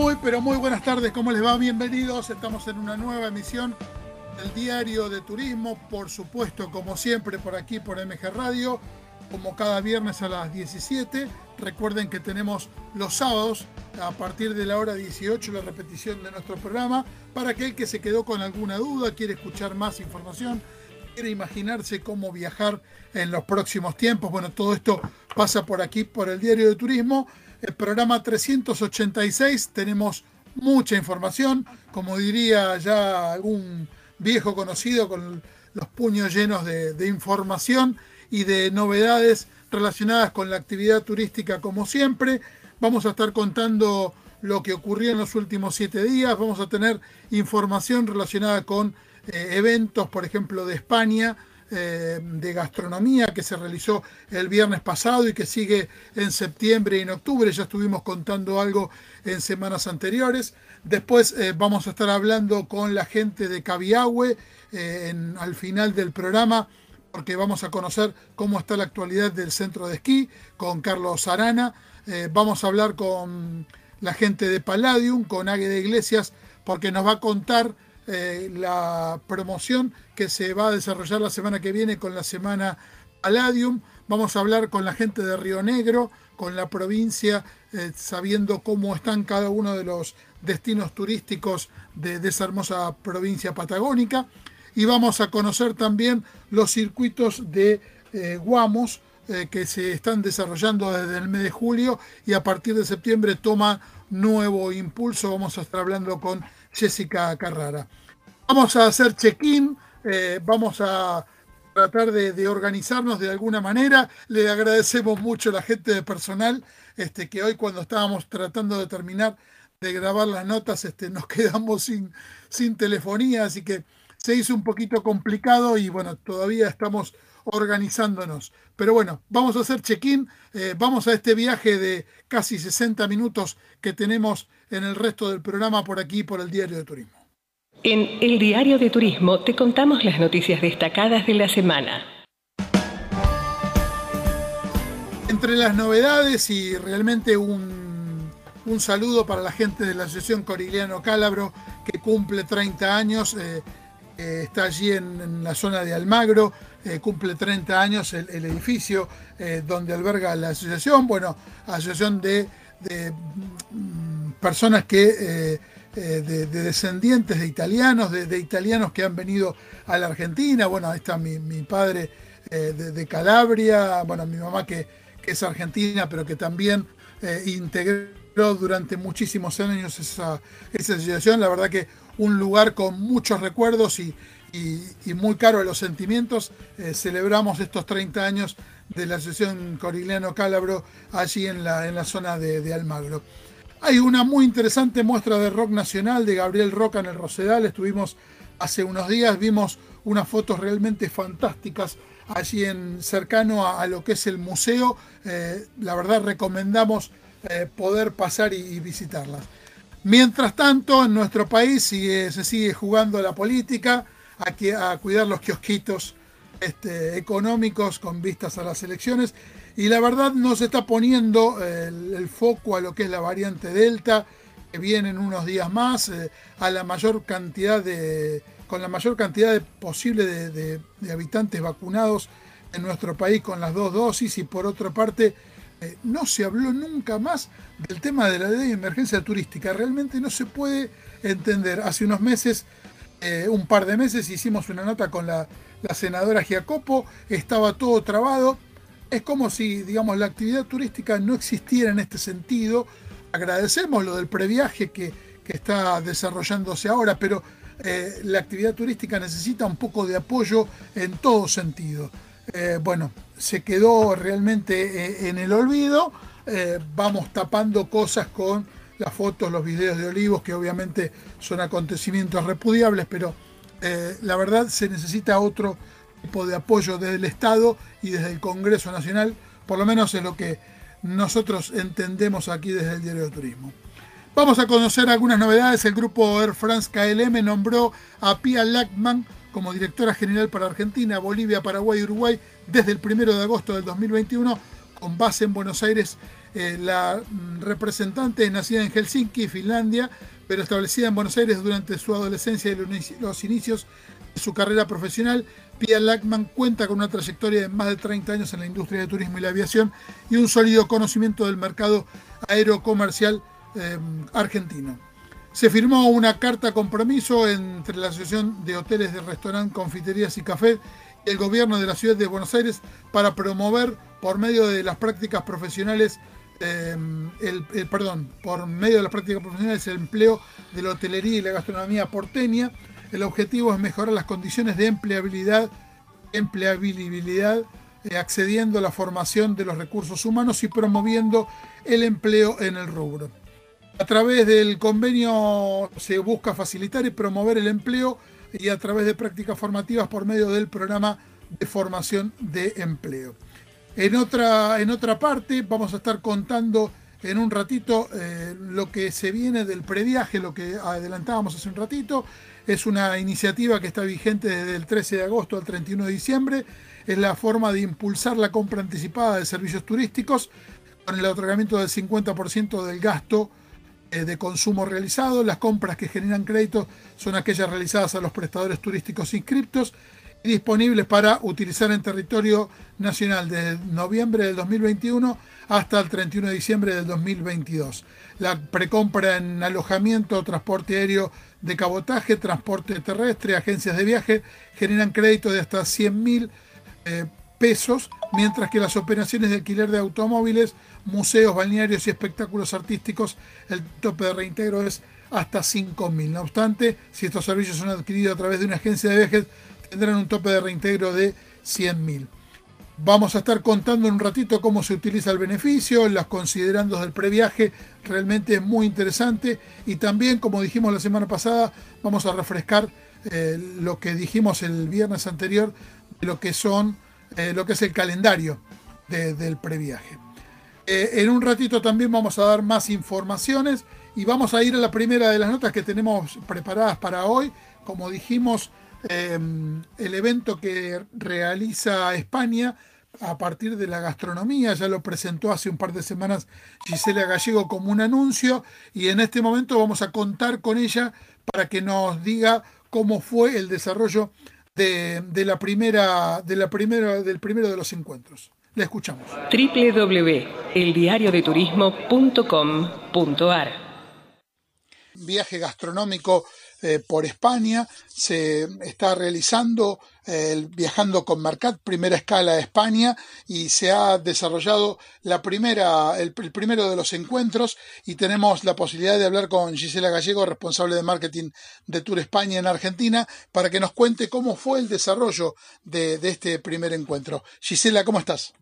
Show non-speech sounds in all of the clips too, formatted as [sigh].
Muy, pero muy buenas tardes, ¿cómo les va? Bienvenidos, estamos en una nueva emisión del Diario de Turismo, por supuesto, como siempre, por aquí, por MG Radio, como cada viernes a las 17. Recuerden que tenemos los sábados, a partir de la hora 18, la repetición de nuestro programa, para aquel que se quedó con alguna duda, quiere escuchar más información, quiere imaginarse cómo viajar en los próximos tiempos. Bueno, todo esto pasa por aquí, por el Diario de Turismo el programa 386 tenemos mucha información, como diría ya algún viejo conocido con los puños llenos de, información y de novedades relacionadas con la actividad turística como siempre. Vamos a estar contando lo que ocurrió en los últimos siete días, vamos a tener información relacionada con eh, eventos, por ejemplo, de España, eh, de gastronomía que se realizó el viernes pasado y que sigue en septiembre y en octubre. Ya estuvimos contando algo en semanas anteriores. Después eh, vamos a estar hablando con la gente de Cabiahue eh, al final del programa porque vamos a conocer cómo está la actualidad del centro de esquí con Carlos Arana. vamos a hablar con la gente de Palladium, con Águeda Iglesias, porque nos va a contar eh, la promoción que se va a desarrollar la semana que viene con la semana Palladium. Vamos a hablar con la gente de Río Negro, con la provincia, eh, sabiendo cómo están cada uno de los destinos turísticos de, esa hermosa provincia patagónica. Y vamos a conocer también los circuitos de eh, Guamos que se están desarrollando desde el mes de julio y a partir de septiembre toma nuevo impulso. Vamos a estar hablando con Jessica Carrara. Vamos a hacer check-in, eh, vamos a tratar de, organizarnos de alguna manera. Le agradecemos mucho a la gente de personal este, que hoy cuando estábamos tratando de terminar de grabar las notas este, nos [laughs] quedamos sin, sin telefonía, así que se hizo un poquito complicado y bueno, todavía estamos organizándonos. Pero bueno, vamos a hacer check-in, eh, vamos a este viaje de casi 60 minutos que tenemos en el resto del programa por aquí, por el Diario de Turismo. En el Diario de Turismo te contamos las noticias destacadas de la semana. Entre las novedades y realmente un, un saludo para la gente de la Asociación Coriliano Cálabro que cumple 30 años, eh, eh, está allí en, la zona de Almagro, eh, cumple 30 años el, edificio donde alberga la asociación, bueno, asociación de mm, personas que eh, de, descendientes de italianos, de, italianos que han venido a la Argentina. Bueno, ahí está mi, padre eh, de, Calabria, bueno, mi mamá que, es argentina, pero que también eh, integró durante muchísimos años esa, esa asociación. La verdad que un lugar con muchos recuerdos y, muy caro a los sentimientos. celebramos estos 30 años de la asociación Corigliano Calabro allí en la, en la zona de Almagro. Hay una muy interesante muestra de rock nacional de Gabriel Roca en el Rosedal. Estuvimos hace unos días, vimos unas fotos realmente fantásticas allí en cercano a, lo que es el museo. Eh, la verdad recomendamos eh, poder pasar y, visitarlas. Mientras tanto, en nuestro país se sigue jugando la política, a, a cuidar los kiosquitos este, económicos con vistas a las elecciones. Y la verdad no se está poniendo eh, el, foco a lo que es la variante Delta, que viene en unos días más, eh, a la mayor cantidad de, con la mayor cantidad de posible de, habitantes vacunados en nuestro país con las dos dosis. Y por otra parte eh, no se habló nunca más del tema de la de emergencia turística. Realmente no se puede entender. Hace unos meses, un par de meses, hicimos una nota con la, la senadora Giacopo, estaba todo trabado, es como si, digamos, la actividad turística no existiera en este sentido. Agradecemos lo del previaje que, está desarrollándose ahora, pero eh, la actividad turística necesita un poco de apoyo en todo sentido. Eh, bueno, se quedó realmente eh, en el olvido. vamos tapando cosas con las fotos, los videos de olivos, que obviamente son acontecimientos repudiables, pero la verdad se necesita otro tipo de apoyo desde el Estado y desde el Congreso Nacional, por lo menos es lo que nosotros entendemos aquí desde el Diario de Turismo. Vamos a conocer algunas novedades. El grupo Air France KLM nombró a Pia Lackman como directora general para Argentina, Bolivia, Paraguay y Uruguay desde el 1 de agosto del 2021 con base en Buenos Aires Eh, la mm, representante es nacida en Helsinki, Finlandia, pero establecida en Buenos Aires durante su adolescencia y los inicios de su carrera profesional. Pia Lackman cuenta con una trayectoria de más de 30 años en la industria de turismo y la aviación y un sólido conocimiento del mercado aerocomercial eh, argentino. Se firmó una carta compromiso entre la Asociación de Hoteles, de Restaurantes, Confiterías y Café y el gobierno de la ciudad de Buenos Aires para promover por medio de las prácticas profesionales Em, el, perdón, por medio de las prácticas profesionales el empleo de la hotelería y la gastronomía porteña. El objetivo es mejorar las condiciones de empleabilidad, empleabilidad eh, accediendo a la formación de los recursos humanos y promoviendo el empleo en el rubro. A través del convenio se busca facilitar y promover el empleo y a través de prácticas formativas por medio del programa de formación de empleo. En otra, en otra parte vamos a estar contando en un ratito eh, lo que se viene del previaje, lo que adelantábamos hace un ratito. Es una iniciativa que está vigente desde el 13 de agosto al 31 de diciembre. Es la forma de impulsar la compra anticipada de servicios turísticos con el otorgamiento del 50% del gasto de consumo realizado. Las compras que generan crédito son aquellas realizadas a los prestadores turísticos inscriptos disponibles para utilizar en territorio nacional desde noviembre del 2021 hasta el 31 de diciembre del 2022. La precompra en alojamiento, transporte aéreo de cabotaje, transporte terrestre, agencias de viaje generan crédito de hasta 100 mil eh, pesos, mientras que las operaciones de alquiler de automóviles, museos, balnearios y espectáculos artísticos, el tope de reintegro es hasta 5 mil. No obstante, si estos servicios son adquiridos a través de una agencia de viajes, tendrán un tope de reintegro de 100.000. Vamos a estar contando en un ratito cómo se utiliza el beneficio, las considerandos del previaje, realmente es muy interesante y también, como dijimos la semana pasada, vamos a refrescar eh, lo que dijimos el viernes anterior de lo que son, eh, lo que es el calendario del previaje. Eh, en un ratito también vamos a dar más informaciones y vamos a ir a la primera de las notas que tenemos preparadas para hoy. Como dijimos, Em, el evento que realiza España a partir de la gastronomía, ya lo presentó hace un par de semanas Gisela Gallego como un anuncio y en este momento vamos a contar con ella para que nos diga cómo fue el desarrollo de, la primera, de la primera, del primero de los encuentros. La escuchamos. www.eldiariodeturismo.com.ar Viaje gastronómico eh, por España, se está realizando eh, viajando con Marcat, primera escala a España, y se ha desarrollado la primera, el, primero de los encuentros, y tenemos la posibilidad de hablar con Gisela Gallego, responsable de marketing de Tour España en Argentina, para que nos cuente cómo fue el desarrollo de, de este primer encuentro. Gisela, ¿cómo estás?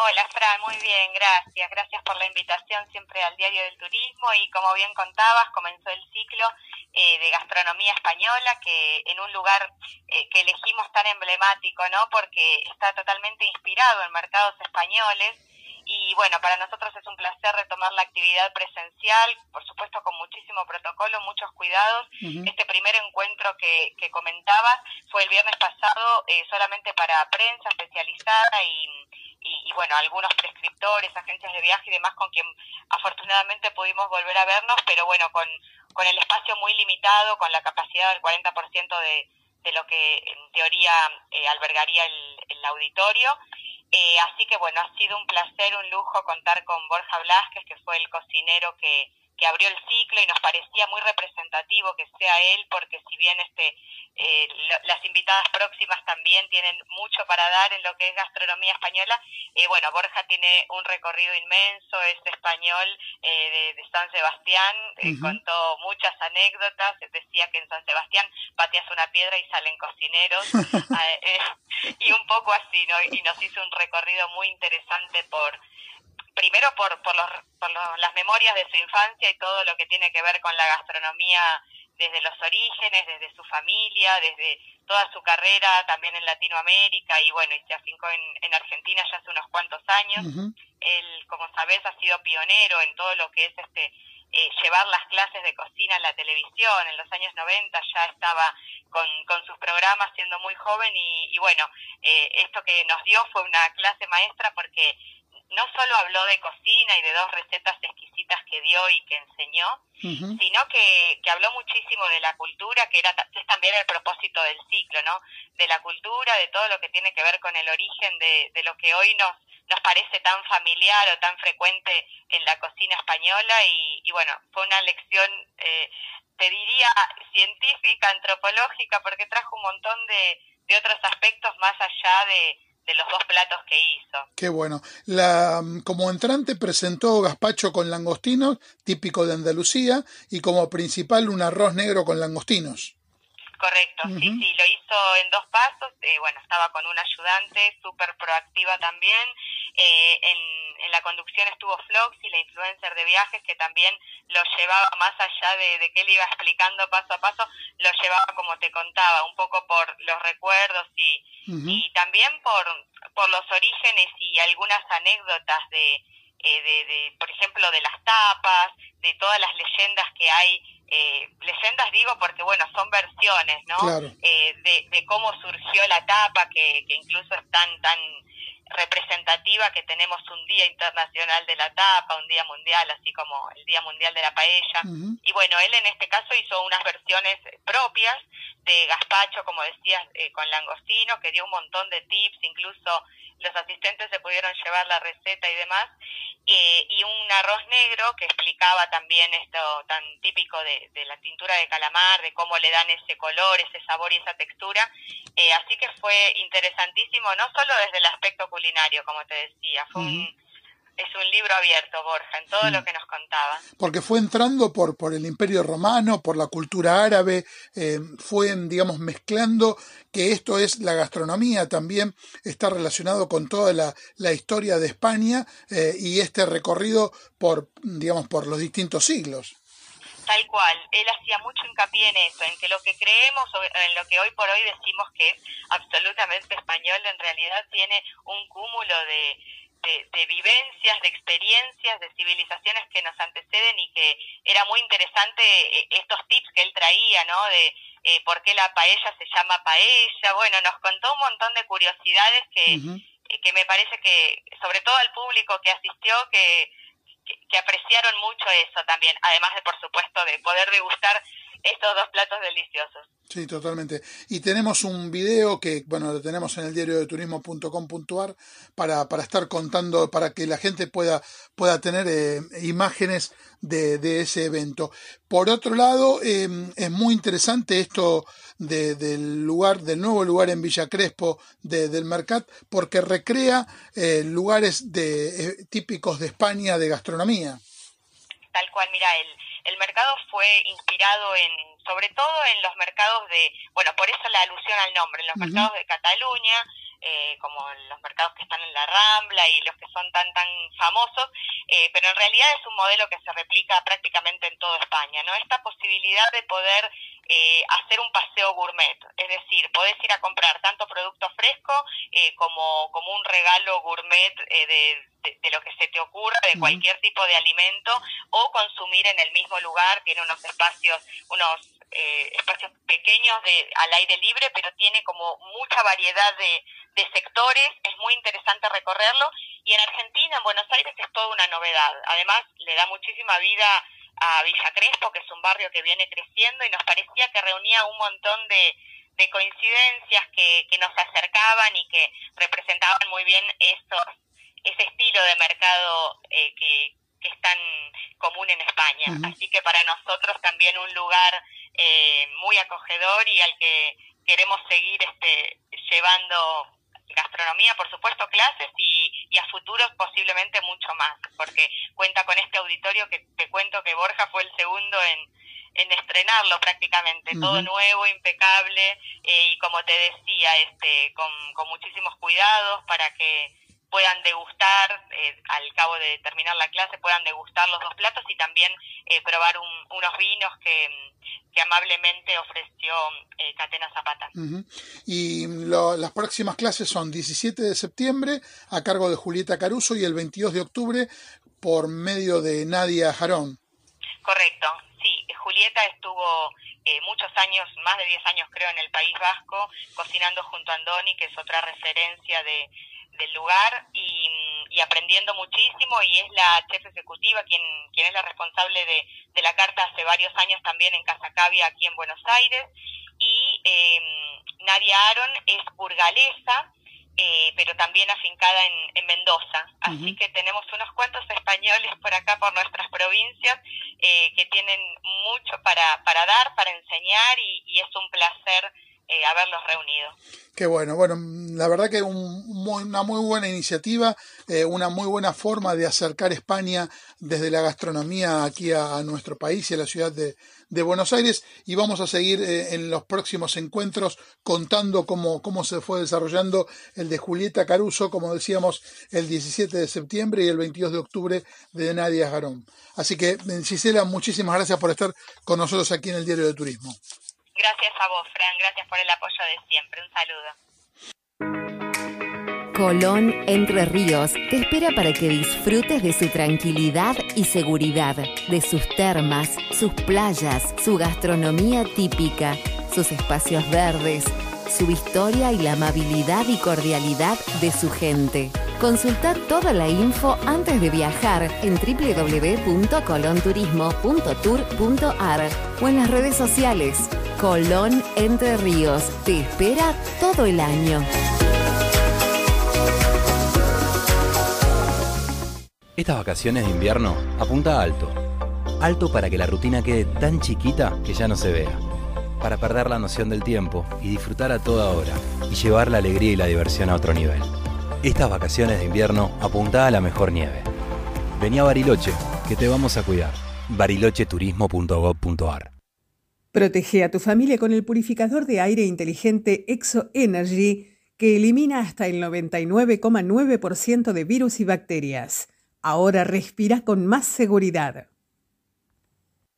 Hola, Fran, muy bien, gracias. Gracias por la invitación siempre al Diario del Turismo y como bien contabas, comenzó el ciclo eh, de gastronomía española que en un lugar eh, que elegimos tan emblemático, ¿no? Porque está totalmente inspirado en mercados españoles y bueno, para nosotros es un placer retomar la actividad presencial, por supuesto con muchísimo protocolo, muchos cuidados. Este primer encuentro que, que comentabas fue el viernes pasado eh, solamente para prensa especializada y y, bueno, algunos prescriptores, agencias de viaje y demás con quien afortunadamente pudimos volver a vernos, pero bueno, con, con el espacio muy limitado, con la capacidad del 40% de, de lo que en teoría eh, albergaría el, el auditorio. Eh, así que bueno, ha sido un placer, un lujo contar con Borja Blasquez, que fue el cocinero que, que abrió el ciclo y nos parecía muy representativo que sea él, porque si bien este eh, las invitadas próximas también tienen mucho para dar en lo que es gastronomía española, eh, bueno, Borja tiene un recorrido inmenso, es español eh, de, San Sebastián, contó muchas anécdotas, decía que en San Sebastián pateas una piedra y salen cocineros, [laughs] ah, y un poco así, ¿no? Y nos hizo un recorrido muy interesante por primero por, por, los, por las memorias de su infancia y todo lo que tiene que ver con la gastronomía desde los orígenes, desde su familia, desde toda su carrera también en Latinoamérica y bueno, y se afincó en, en Argentina ya hace unos cuantos años. Él, como sabes, ha sido pionero en todo lo que es este eh, llevar las clases de cocina en la televisión. En los años 90 ya estaba con, con sus programas siendo muy joven y, y bueno, eh, esto que nos dio fue una clase maestra porque no solo habló de cocina y de dos recetas exquisitas que dio y que enseñó, sino que, que habló muchísimo de la cultura, que era es también el propósito del ciclo, ¿no? De la cultura, de todo lo que tiene que ver con el origen de, de lo que hoy nos, nos parece tan familiar o tan frecuente en la cocina española y, y bueno, fue una lección, eh, te diría, científica, antropológica, porque trajo un montón de, de otros aspectos más allá de, de los dos platos que hizo. Qué bueno. La, como entrante presentó gazpacho con langostinos, típico de Andalucía, y como principal un arroz negro con langostinos. Correcto, sí, sí, lo hizo en dos pasos, eh, bueno, estaba con una ayudante súper proactiva también, eh, en, la conducción estuvo Floxy, la influencer de viajes, que también lo llevaba más allá de, de que él iba [laughs] explicando paso a paso, lo llevaba como te contaba, un poco por los recuerdos y, y también por, por los orígenes y algunas anécdotas de, eh, de, de, por ejemplo, de las tapas, de todas las leyendas que hay eh, leyendas digo porque bueno son versiones no eh, de, de, cómo surgió la tapa que, que incluso es tan tan representativa que tenemos un día internacional de la tapa un día mundial así como el día mundial de la paella. Y bueno él en este caso hizo unas versiones propias de gazpacho como decías eh, con langostino que dio un montón de tips incluso los asistentes se pudieron llevar la receta y demás, eh, y un arroz negro que explicaba también esto tan típico de, de, la tintura de calamar, de cómo le dan ese color, ese sabor y esa textura. Eh, así que fue interesantísimo, no solo desde el aspecto culinario, como te decía, fue un es un libro abierto, Borja, en todo lo que nos contaba. Porque fue entrando por, por el Imperio Romano, por la cultura árabe, eh, fue, digamos, mezclando que esto es la gastronomía, también está relacionado con toda la, la historia de España eh, y este recorrido por, digamos, por los distintos siglos. Tal cual, él hacía mucho hincapié en eso, en que lo que creemos, en lo que hoy por hoy decimos que es absolutamente español, en realidad tiene un cúmulo de, de, vivencias, de experiencias, de civilizaciones que nos anteceden y que era muy interesante eh, estos tips que él traía, ¿no? De eh, por qué la paella se llama paella. Bueno, nos contó un montón de curiosidades que, eh, que me parece que, sobre todo al público que asistió, que, que apreciaron mucho eso también, además de, por supuesto, de poder degustar estos dos platos deliciosos. Sí, totalmente. Y tenemos un video que, bueno, lo tenemos en el diario de turismo.com.ar para, para estar contando, para que la gente pueda, pueda tener eh, imágenes de, de, ese evento. Por otro lado, eh, es muy interesante esto de, del lugar, del nuevo lugar en Villa Crespo de, del Mercat, porque recrea eh, lugares de, eh, típicos de España de gastronomía. Tal cual, mira, el el mercado fue inspirado en, sobre todo en los mercados de, bueno, por eso la alusión al nombre, en los mercados de Cataluña, eh, como los mercados que están en la Rambla y los que son tan tan famosos, eh, pero en realidad es un modelo que se replica prácticamente en toda España, ¿no? Esta posibilidad de poder eh, hacer un paseo gourmet, es decir, podés ir a comprar tanto producto fresco eh, como, como un regalo gourmet eh, de, de, de, lo que se te ocurra, de cualquier tipo de alimento, o consumir en el mismo lugar, tiene unos espacios, unos eh, espacios pequeños de, al aire libre, pero tiene como mucha variedad de, de sectores, es muy interesante recorrerlo y en Argentina, en Buenos Aires, es toda una novedad. Además, le da muchísima vida a Villa Crespo, que es un barrio que viene creciendo y nos parecía que reunía un montón de, de coincidencias que, que nos acercaban y que representaban muy bien estos, ese estilo de mercado eh, que, que es tan común en España. Uh -huh. Así que para nosotros también un lugar eh, muy acogedor y al que queremos seguir este, llevando gastronomía, por supuesto, clases y, y, a futuros posiblemente mucho más, porque cuenta con este auditorio que te cuento que Borja fue el segundo en, en estrenarlo prácticamente, uh -huh. todo nuevo, impecable eh, y como te decía, este, con, con muchísimos cuidados para que puedan degustar, eh, al cabo de terminar la clase, puedan degustar los dos platos y también eh, probar un, unos vinos que, que, amablemente ofreció eh, Catena Zapata. Uh -huh. Y lo, las próximas clases son 17 de septiembre a cargo de Julieta Caruso y el 22 de octubre por medio de Nadia Jarón. Correcto, sí. Julieta estuvo eh, muchos años, más de 10 años creo, en el País Vasco, cocinando junto a Andoni, que es otra referencia de, del lugar y, y aprendiendo muchísimo y es la chef ejecutiva quien, quien es la responsable de, de la carta hace varios años también en Casa Cavia aquí en Buenos Aires y eh, Nadia Aaron es burgalesa eh, pero también afincada en, en Mendoza. Así que tenemos unos cuantos españoles por acá, por nuestras provincias, eh, que tienen mucho para, para dar, para enseñar y, y es un placer eh, haberlos reunido. Qué bueno, bueno, la verdad que un, una muy buena iniciativa, eh, una muy buena forma de acercar España desde la gastronomía aquí a, nuestro país y a la ciudad de, de, Buenos Aires y vamos a seguir eh, en los próximos encuentros contando cómo, cómo se fue desarrollando el de Julieta Caruso, como decíamos, el 17 de septiembre y el 22 de octubre de Nadia Garón. Así que, Cisela, muchísimas gracias por estar con nosotros aquí en el Diario de Turismo. Gracias a vos, Fran. Gracias por el apoyo de siempre. Un saludo. Colón Entre Ríos te espera para que disfrutes de su tranquilidad y seguridad, de sus termas, sus playas, su gastronomía típica, sus espacios verdes, su historia y la amabilidad y cordialidad de su gente. Consulta toda la info antes de viajar en www.colonturismo.tour.ar o en las redes sociales. Colón Entre Ríos te espera todo el año. Estas vacaciones de invierno apunta alto. Alto para que la rutina quede tan chiquita que ya no se vea. Para perder la noción del tiempo y disfrutar a toda hora y llevar la alegría y la diversión a otro nivel. Estas vacaciones de invierno apunta a la mejor nieve. Vení a Bariloche, que te vamos a cuidar. barilocheturismo.gov.ar Protege a tu familia con el purificador de aire inteligente Exo Energy que elimina hasta el 99,9% de virus y bacterias. Ahora respira con más seguridad.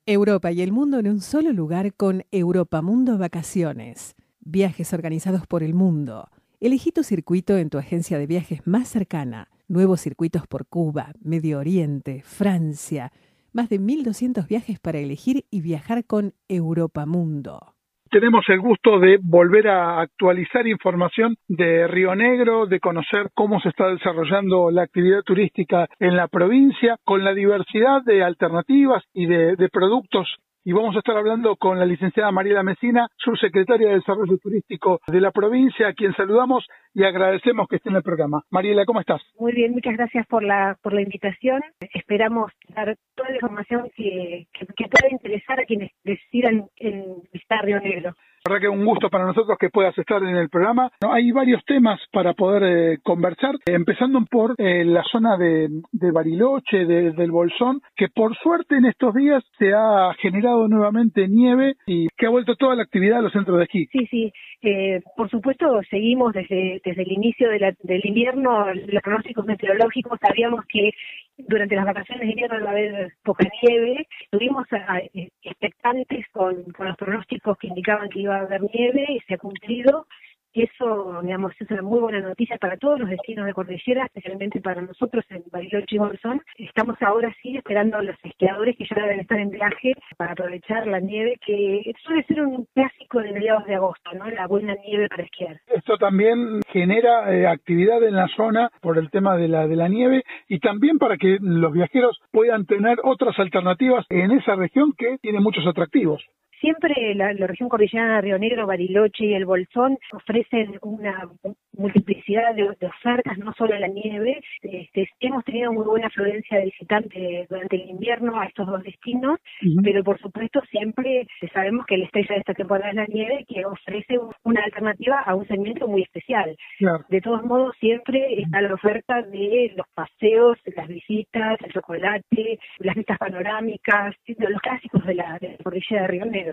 Europa y el mundo en un solo lugar con Europa Mundo Vacaciones. Viajes organizados por el mundo. Elegí tu circuito en tu agencia de viajes más cercana. Nuevos circuitos por Cuba, Medio Oriente, Francia. Más de 1.200 viajes para elegir y viajar con Europa Mundo tenemos el gusto de volver a actualizar información de Río Negro, de conocer cómo se está desarrollando la actividad turística en la provincia, con la diversidad de alternativas y de, productos. Y vamos a estar hablando con la licenciada Mariela Mesina, subsecretaria de Desarrollo Turístico de la provincia, a quien saludamos y agradecemos que esté en el programa. Mariela, ¿cómo estás? Muy bien, muchas gracias por la por la invitación. Esperamos dar toda la información que, que, que pueda interesar a quienes decidan en visitar Río Negro. La verdad que un gusto para nosotros que puedas estar en el programa. No, hay varios temas para poder eh, conversar, eh, empezando por eh, la zona de, de Bariloche, de, del Bolsón, que por suerte en estos días se ha generado nuevamente nieve y que ha vuelto toda la actividad a los centros de esquí. Sí, sí. Eh, por supuesto, seguimos desde, desde el inicio de la, del invierno los pronósticos meteorológicos. Sabíamos que durante las vacaciones de invierno va a haber poca nieve. Estuvimos a, a, expectantes con los pronósticos que indicaban que iba a haber nieve y se ha cumplido. Eso, digamos, es una muy buena noticia para todos los destinos de cordillera, especialmente para nosotros en Bariloche y Bolsón. Estamos ahora sí esperando a los esquiadores que ya deben estar en viaje para aprovechar la nieve, que suele ser un clásico de mediados de agosto, ¿no? La buena nieve para esquiar. Esto también genera eh, actividad en la zona por el tema de la, de la nieve y también para que los viajeros puedan tener otras alternativas en esa región que tiene muchos atractivos siempre la, la, región cordillerana, Río Negro, Bariloche y el Bolsón ofrecen una multiplicidad de, de ofertas, no solo la nieve. Este, hemos tenido muy buena afluencia de visitantes durante el invierno a estos dos destinos, uh -huh. pero por supuesto siempre sabemos que la estrella de esta temporada es la nieve, que ofrece una alternativa a un segmento muy especial. Claro. De todos modos, siempre está la oferta de los paseos, las visitas, el chocolate, las vistas panorámicas, los clásicos de la, de la cordillera de Río Negro.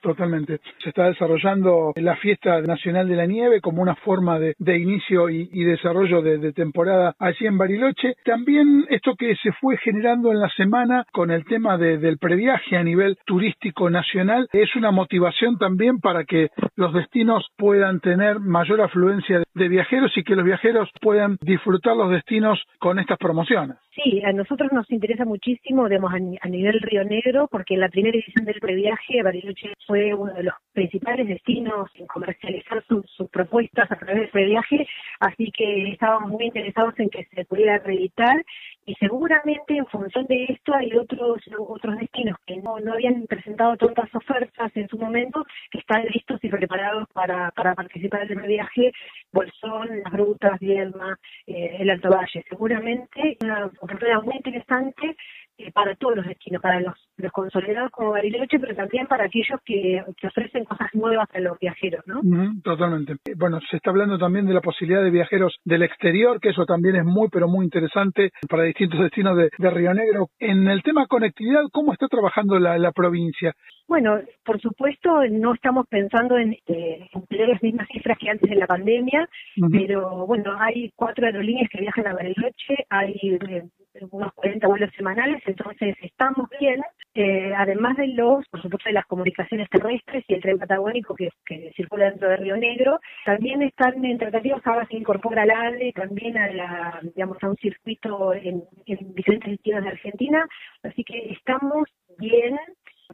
Totalmente. Se está desarrollando la fiesta nacional de la nieve como una forma de, de inicio y, y desarrollo de, de, temporada allí en Bariloche. También esto que se fue generando en la semana con el tema de, del previaje a nivel turístico nacional es una motivación también para que los destinos puedan tener mayor afluencia de viajeros y que los viajeros puedan disfrutar los destinos con estas promociones. Sí, a nosotros nos interesa muchísimo, digamos, a, nivel Río Negro, porque en la primera edición del previaje Bariloche fue uno de los principales destinos en comercializar sus, propuestas a través del previaje, así que estábamos muy interesados en que se pudiera acreditar y seguramente en función de esto hay otros otros destinos que no, no habían presentado tantas ofertas en su momento que están listos y preparados para, para participar del previaje, Bolsón, Las Grutas, Viedma, eh, el Alto Valle. Seguramente una oportunidad muy interesante eh, para todos los destinos, para los, los consolidados como Bariloche, pero también para aquellos que, ofrecen cosas nuevas a los viajeros, ¿no? totalmente. Bueno, se está hablando también de la posibilidad de viajeros del exterior, que eso también es muy, pero muy interesante para distintos destinos de, Río Negro. En el tema conectividad, ¿cómo está trabajando la, la provincia? Bueno, por supuesto, no estamos pensando en eh, tener las mismas cifras que antes de la pandemia, pero bueno, hay cuatro aerolíneas que viajan a Bariloche, hay eh, unos 40 vuelos semanales, entonces estamos bien. Eh, además de los, por supuesto, de las comunicaciones terrestres y el tren patagónico que, circula dentro de Río Negro, también están en tratativas, ahora se incorpora al ADE, también a la, digamos, a un circuito en, en diferentes destinos de Argentina, así que estamos bien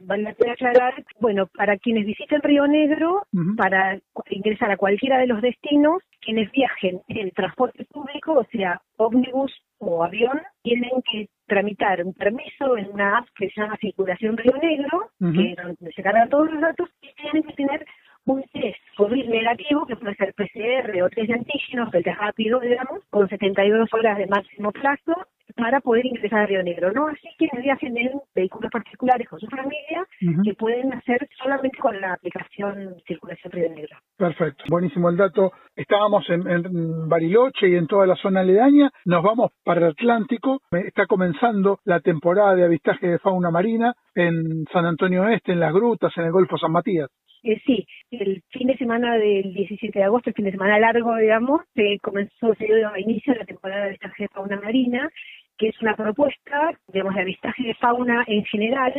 Vale la pena aclarar, bueno, para quienes visiten Río Negro, para ingresar a cualquiera de los destinos, quienes viajen en transporte público, o sea, ómnibus o avión, tienen que tramitar un permiso en una app que se llama Circulación Río Negro, que es donde se cargan todos los datos, y tienen que tener un test COVID negativo, que puede ser PCR o test de antígenos, el test rápido, digamos, con 72 horas de máximo plazo, para poder ingresar a Río Negro. No así que viajen en vehículos particulares con su familia, que pueden hacer solamente con la aplicación Circulación Río Negro. Perfecto, buenísimo el dato. Estábamos en, en, Bariloche y en toda la zona aledaña, nos vamos para el Atlántico, está comenzando la temporada de avistaje de fauna marina en San Antonio Este, en las grutas, en el Golfo San Matías. Eh, sí, el fin de semana del 17 de agosto, el fin de semana largo, digamos, se comenzó, se dio inicio la temporada de avistaje de fauna marina, que es una propuesta, digamos, de avistaje de fauna en general,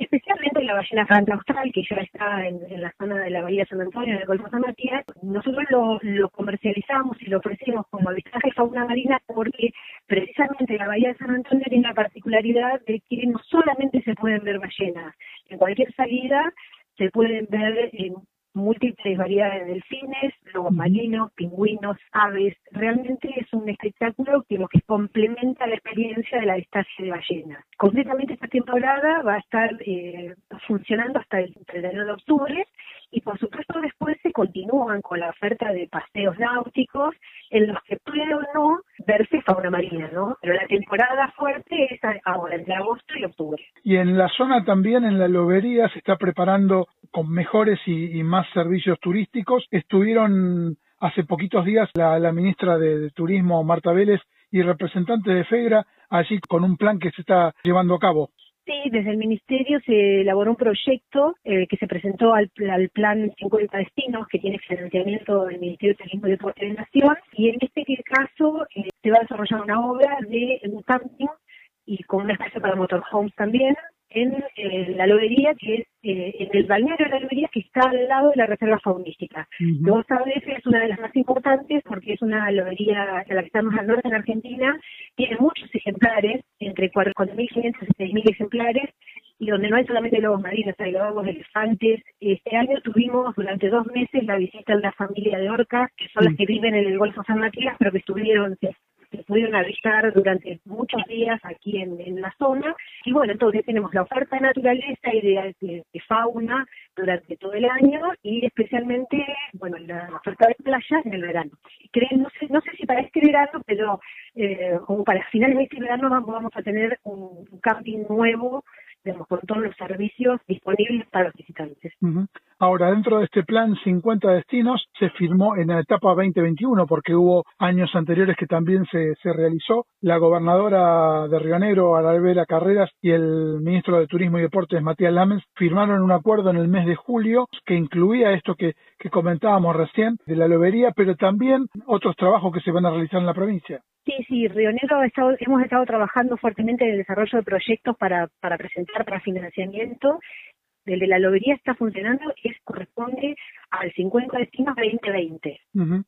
especialmente la ballena franca austral, que ya está en, la zona de la Bahía de San Antonio, en el Golfo San Matías. Nosotros lo, comercializamos y lo ofrecemos como avistaje de fauna marina porque precisamente la Bahía de San Antonio tiene la particularidad de que no solamente se pueden ver ballenas, en cualquier salida se pueden ver en múltiples variedades de delfines, lobos marinos, pingüinos, aves. Realmente es un espectáculo que lo que complementa la experiencia de la distancia de ballenas. Concretamente esta temporada va a estar eh, funcionando hasta el 31 de octubre y por supuesto después se continúan con la oferta de paseos náuticos en los que puede o no verse fauna marina, ¿no? Pero la temporada fuerte es ahora, entre agosto y octubre. Y en la zona también, en la lobería, se está preparando con mejores y, más servicios turísticos. Estuvieron hace poquitos días la, ministra de, Turismo, Marta Vélez, y representante de FEGRA allí con un plan que se está llevando a cabo. Sí, desde el Ministerio se elaboró un proyecto eh, que se presentó al, Plan 50 Destinos, que tiene financiamiento del Ministerio de Turismo y Deporte de Nación, y en este caso eh, se va a desarrollar una obra de un camping y con un espacio para motorhomes también, en eh, la lobería, que es eh, en el balneario de la lobería, que está al lado de la reserva faunística. Uh es una de las más importantes porque es una lobería a la que estamos al norte en Argentina, tiene muchos ejemplares, entre 4.500 y 6.000 ejemplares, y donde no hay solamente lobos marinos, hay lobos, elefantes. Este año tuvimos durante dos meses la visita de la familia de orcas, que son las que viven en el Golfo San Matías, pero que estuvieron se pudieron avistar durante muchos días aquí en, la zona. Y bueno, entonces tenemos la oferta de naturaleza y de, fauna durante todo el año y especialmente, bueno, la oferta de playa en el verano. Creen, no, sé, no sé si para este verano, pero eh, como para finales de este verano vamos a tener un camping nuevo con todos los servicios disponibles para los visitantes. Ahora, dentro de este plan 50 destinos, se firmó en la etapa 2021, porque hubo años anteriores que también se, se realizó. La gobernadora de Río Negro, Arabela Carreras, y el ministro de Turismo y Deportes, Matías Lamens, firmaron un acuerdo en el mes de julio que incluía esto que, que comentábamos recién, de la lobería, pero también otros trabajos que se van a realizar en la provincia. Sí, sí, Río Negro hemos estado trabajando fuertemente en el desarrollo de proyectos para, para presentar para financiamiento el de la lobería está funcionando, es corresponde al 50 destinos 2020.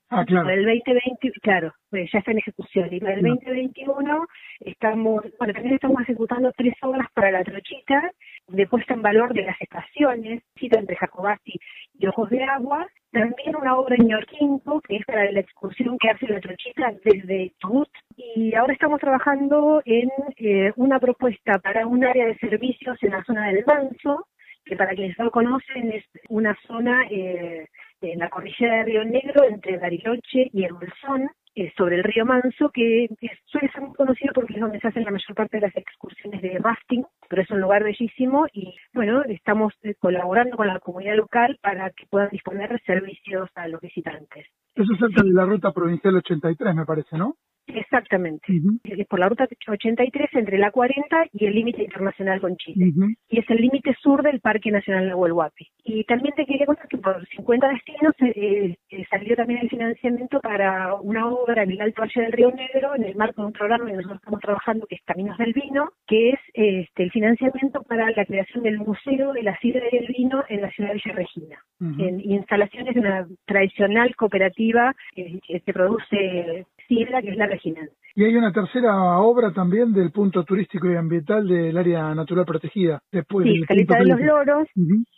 Ah, claro. Para el 2020, claro, pues ya está en ejecución. Y para el 2021 estamos, bueno, también estamos ejecutando tres obras para la trochita de puesta en valor de las estaciones, cita entre Jacobasi y Ojos de Agua, también una obra en Ñorquinco, que es para la excursión que hace la trochita desde Chubut, y ahora estamos trabajando en eh, una propuesta para un área de servicios en la zona del Manso, que para quienes no conocen es una zona eh, en la cordillera de Río Negro entre Bariloche y el Bolsón, eh, sobre el río Manso, que suele ser muy conocido porque es donde se hacen la mayor parte de las excursiones de rafting, pero es un lugar bellísimo y bueno, estamos eh, colaborando con la comunidad local para que puedan disponer servicios a los visitantes. Eso es cerca de la ruta provincial 83, me parece, ¿no? Exactamente. Es por la ruta 83 entre la 40 y el límite internacional con Chile. Y es el límite sur del Parque Nacional de Huelhuapi. Y también te quería contar que por 50 destinos eh, eh, salió también el financiamiento para una obra en el Alto Valle del Río Negro en el marco de un programa que nosotros estamos trabajando que es Caminos del Vino, que es este, el financiamiento para la creación del Museo de la Sidra y el Vino en la ciudad de Villa Regina. en, y instalaciones de una tradicional cooperativa que produce sidra, que es la regional. Y hay una tercera obra también del punto turístico y ambiental del área natural protegida. Después sí, Caleta de los Loros.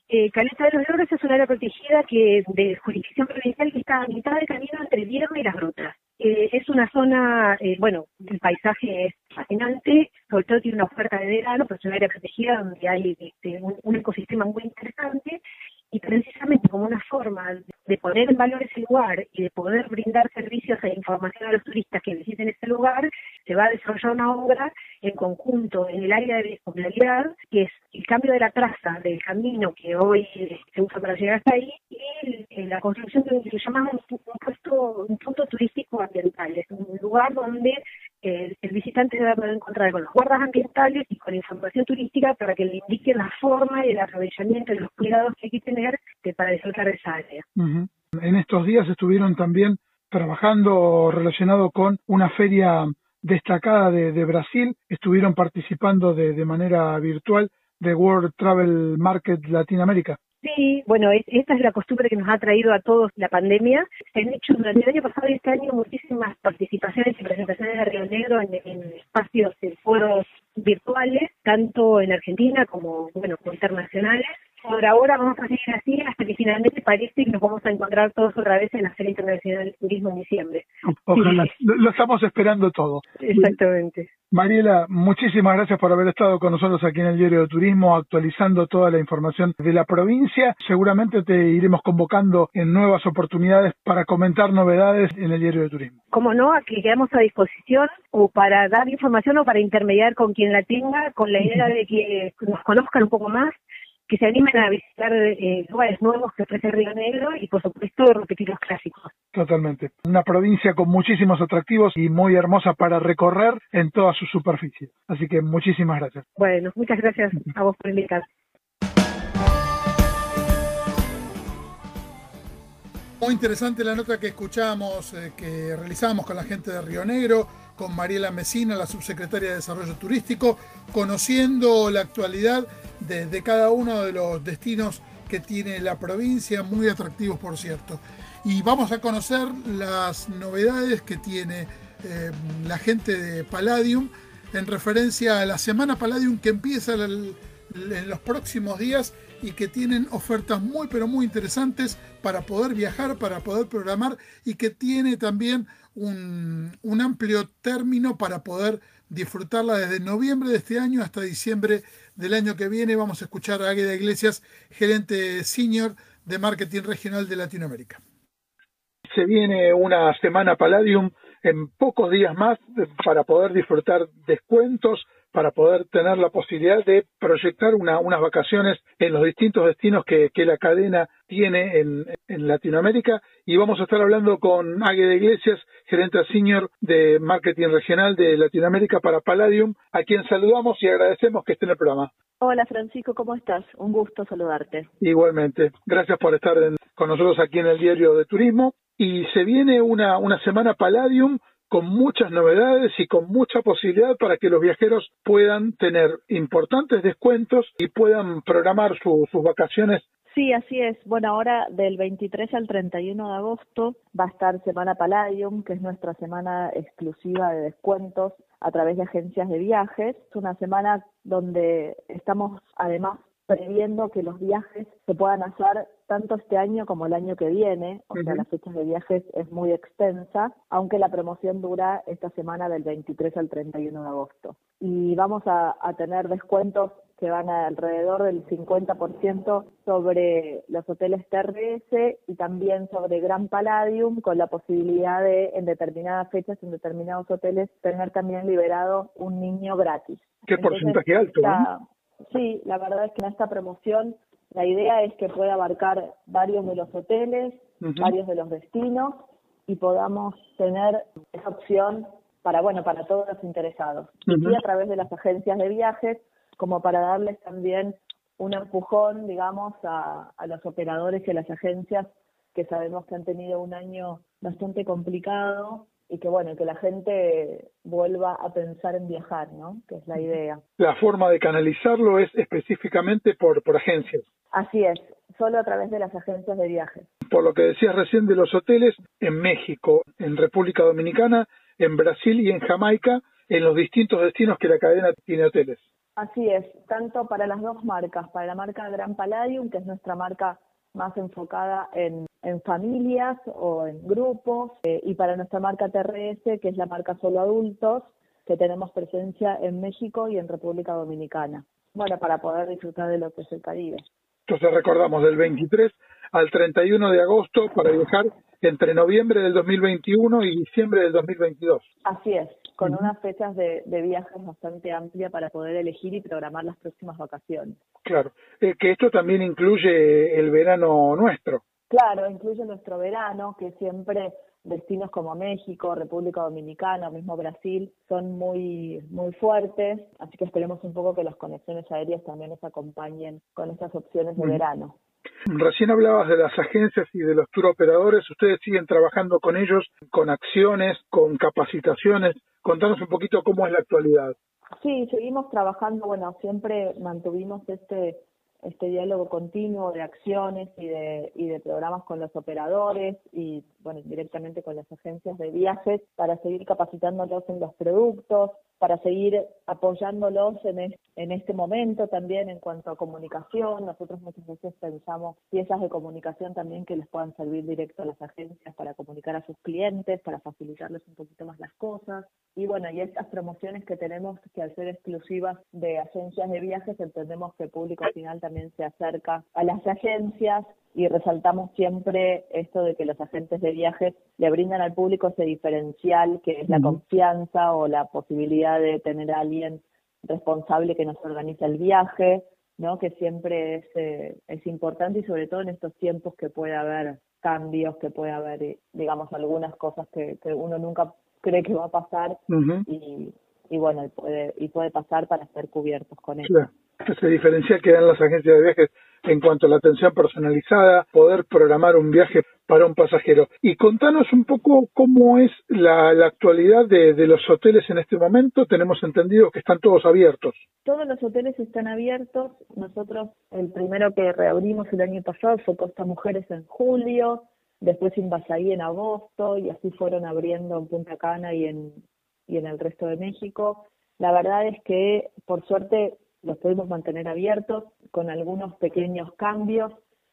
eh, Caleta de los Loros es un área protegida que de jurisdicción provincial que está a mitad de camino entre Vierma y las Grutas. Eh, es una zona, eh, bueno, el paisaje es fascinante, sobre todo tiene una oferta de verano, pero es un área protegida donde hay este, un ecosistema muy interesante y precisamente como una forma de poner en valor ese lugar y de poder brindar servicios e información a los turistas que visiten ese lugar, se va a desarrollar una obra en conjunto en el área de bioscopialidad, que es el cambio de la traza del camino que hoy se usa para llegar hasta ahí, y la construcción de lo que llamamos un, puesto, un punto turístico ambiental. Es un lugar donde el, visitante se va a poder encontrar con los guardas ambientales y con información turística para que le indique la forma y el aprovechamiento y los cuidados que hay que tener para disfrutar de esa área. En estos días estuvieron también trabajando relacionado con una feria destacada de, Brasil, estuvieron participando de, de manera virtual de World Travel Market Latinoamérica. Sí, bueno, esta es la costumbre que nos ha traído a todos la pandemia. Se han hecho durante el año pasado y este año muchísimas participaciones y presentaciones de Río Negro en, en espacios, en foros virtuales, tanto en Argentina como, bueno, internacionales. Por ahora vamos a seguir así hasta que finalmente parece que nos vamos a encontrar todos otra vez en la Feria Internacional del Turismo en diciembre. Ojalá, lo estamos esperando todo. Exactamente. Mariela, muchísimas gracias por haber estado con nosotros aquí en el Diario de Turismo, actualizando toda la información de la provincia. Seguramente te iremos convocando en nuevas oportunidades para comentar novedades en el Diario de Turismo. Como no, aquí quedamos a disposición o para dar información o para intermediar con quien la tenga, con la idea de que nos conozcan un poco más que se animen a visitar eh, lugares nuevos que ofrece Río Negro y por supuesto repetir los clásicos. Totalmente. Una provincia con muchísimos atractivos y muy hermosa para recorrer en toda su superficie. Así que muchísimas gracias. Bueno, muchas gracias a vos por invitar. Muy interesante la nota que escuchamos, eh, que realizamos con la gente de Río Negro, con Mariela Mesina, la subsecretaria de Desarrollo Turístico, conociendo la actualidad de, cada uno de los destinos que tiene la provincia, muy atractivos por cierto. Y vamos a conocer las novedades que tiene eh, la gente de Palladium en referencia a la semana Palladium que empieza en los próximos días y que tienen ofertas muy pero muy interesantes para poder viajar, para poder programar y que tiene también un, un amplio término para poder disfrutarla desde noviembre de este año hasta diciembre del año que viene. Vamos a escuchar a Águeda Iglesias, gerente senior de marketing regional de Latinoamérica. Se viene una semana Palladium en pocos días más para poder disfrutar descuentos, para poder tener la posibilidad de proyectar unas vacaciones en los distintos destinos que, la cadena tiene en, Latinoamérica. Y vamos a estar hablando con Águeda Iglesias, gerente senior de marketing regional de Latinoamérica para Palladium, a quien saludamos y agradecemos que esté en el programa. Hola Francisco, ¿cómo estás? Un gusto saludarte. Igualmente. Gracias por estar con nosotros aquí en el Diario de Turismo. Y se viene una, una semana Palladium con muchas novedades y con mucha posibilidad para que los viajeros puedan tener importantes descuentos y puedan programar sus vacaciones Sí, así es. Bueno, ahora del 23 al 31 de agosto va a estar Semana Palladium, que es nuestra semana exclusiva de descuentos a través de agencias de viajes. Es una semana donde estamos además previendo que los viajes se puedan hacer tanto este año como el año que viene, o sea, las fechas de viajes es muy extensa, aunque la promoción dura esta semana del 23 al 31 de agosto. Y vamos a, a tener descuentos que van alrededor del 50% sobre los hoteles TRS y también sobre Gran Palladium, con la posibilidad de, en determinadas fechas, en determinados hoteles, tener también liberado un niño gratis. ¿Qué porcentaje alto? Sí, la verdad es que en esta promoción la idea es que pueda abarcar varios de los hoteles, varios de los destinos y podamos tener esa opción para bueno para todos los interesados. Y a través de las agencias de viajes como para darles también un empujón, digamos, a, a los operadores y a las agencias que sabemos que han tenido un año bastante complicado y que bueno, que la gente vuelva a pensar en viajar, ¿no? Que es la idea. La forma de canalizarlo es específicamente por, por agencias. Así es, solo a través de las agencias de viajes. Por lo que decías recién de los hoteles, en México, en República Dominicana, en Brasil y en Jamaica, en los distintos destinos que la cadena tiene hoteles. Así es, tanto para las dos marcas, para la marca Gran Palladium, que es nuestra marca más enfocada en, en familias o en grupos, eh, y para nuestra marca TRS, que es la marca solo adultos, que tenemos presencia en México y en República Dominicana. Bueno, para poder disfrutar de lo que es el Caribe. Entonces recordamos del 23 al 31 de agosto para viajar entre noviembre del 2021 y diciembre del 2022. Así es, con unas fechas de, de viajes bastante amplias para poder elegir y programar las próximas vacaciones. Claro, eh, que esto también incluye el verano nuestro. Claro, incluye nuestro verano, que siempre destinos como México, República Dominicana, mismo Brasil, son muy, muy fuertes, así que esperemos un poco que las conexiones aéreas también nos acompañen con estas opciones de verano. Recién hablabas de las agencias y de los tour operadores. Ustedes siguen trabajando con ellos, con acciones, con capacitaciones. Contanos un poquito cómo es la actualidad. Sí, seguimos trabajando. Bueno, siempre mantuvimos este este diálogo continuo de acciones y de, y de programas con los operadores y bueno directamente con las agencias de viajes para seguir capacitándolos en los productos, para seguir apoyándolos en, en este momento también en cuanto a comunicación. Nosotros muchas veces pensamos piezas de comunicación también que les puedan servir directo a las agencias para comunicar a sus clientes, para facilitarles un poquito más las cosas. Y bueno, y estas promociones que tenemos que al ser exclusivas de agencias de viajes, entendemos que el público final también se acerca a las agencias y resaltamos siempre esto de que los agentes de viajes le brindan al público ese diferencial que es la confianza o la posibilidad de tener a alguien responsable que nos organiza el viaje, ¿no? Que siempre es, eh, es importante y sobre todo en estos tiempos que puede haber cambios, que puede haber, eh, digamos, algunas cosas que, que uno nunca cree que va a pasar y, y bueno, y puede, y puede pasar para ser cubiertos con eso. Claro. Ese diferencial que dan las agencias de viajes en cuanto a la atención personalizada, poder programar un viaje para un pasajero. Y contanos un poco cómo es la, actualidad de, los hoteles en este momento. Tenemos entendido que están todos abiertos. Todos los hoteles están abiertos. Nosotros, el primero que reabrimos el año pasado fue Costa Mujeres en julio, después Invasaí en agosto, y así fueron abriendo en Punta Cana y en, y en el resto de México. La verdad es que, por suerte, los podemos mantener abiertos con algunos pequeños cambios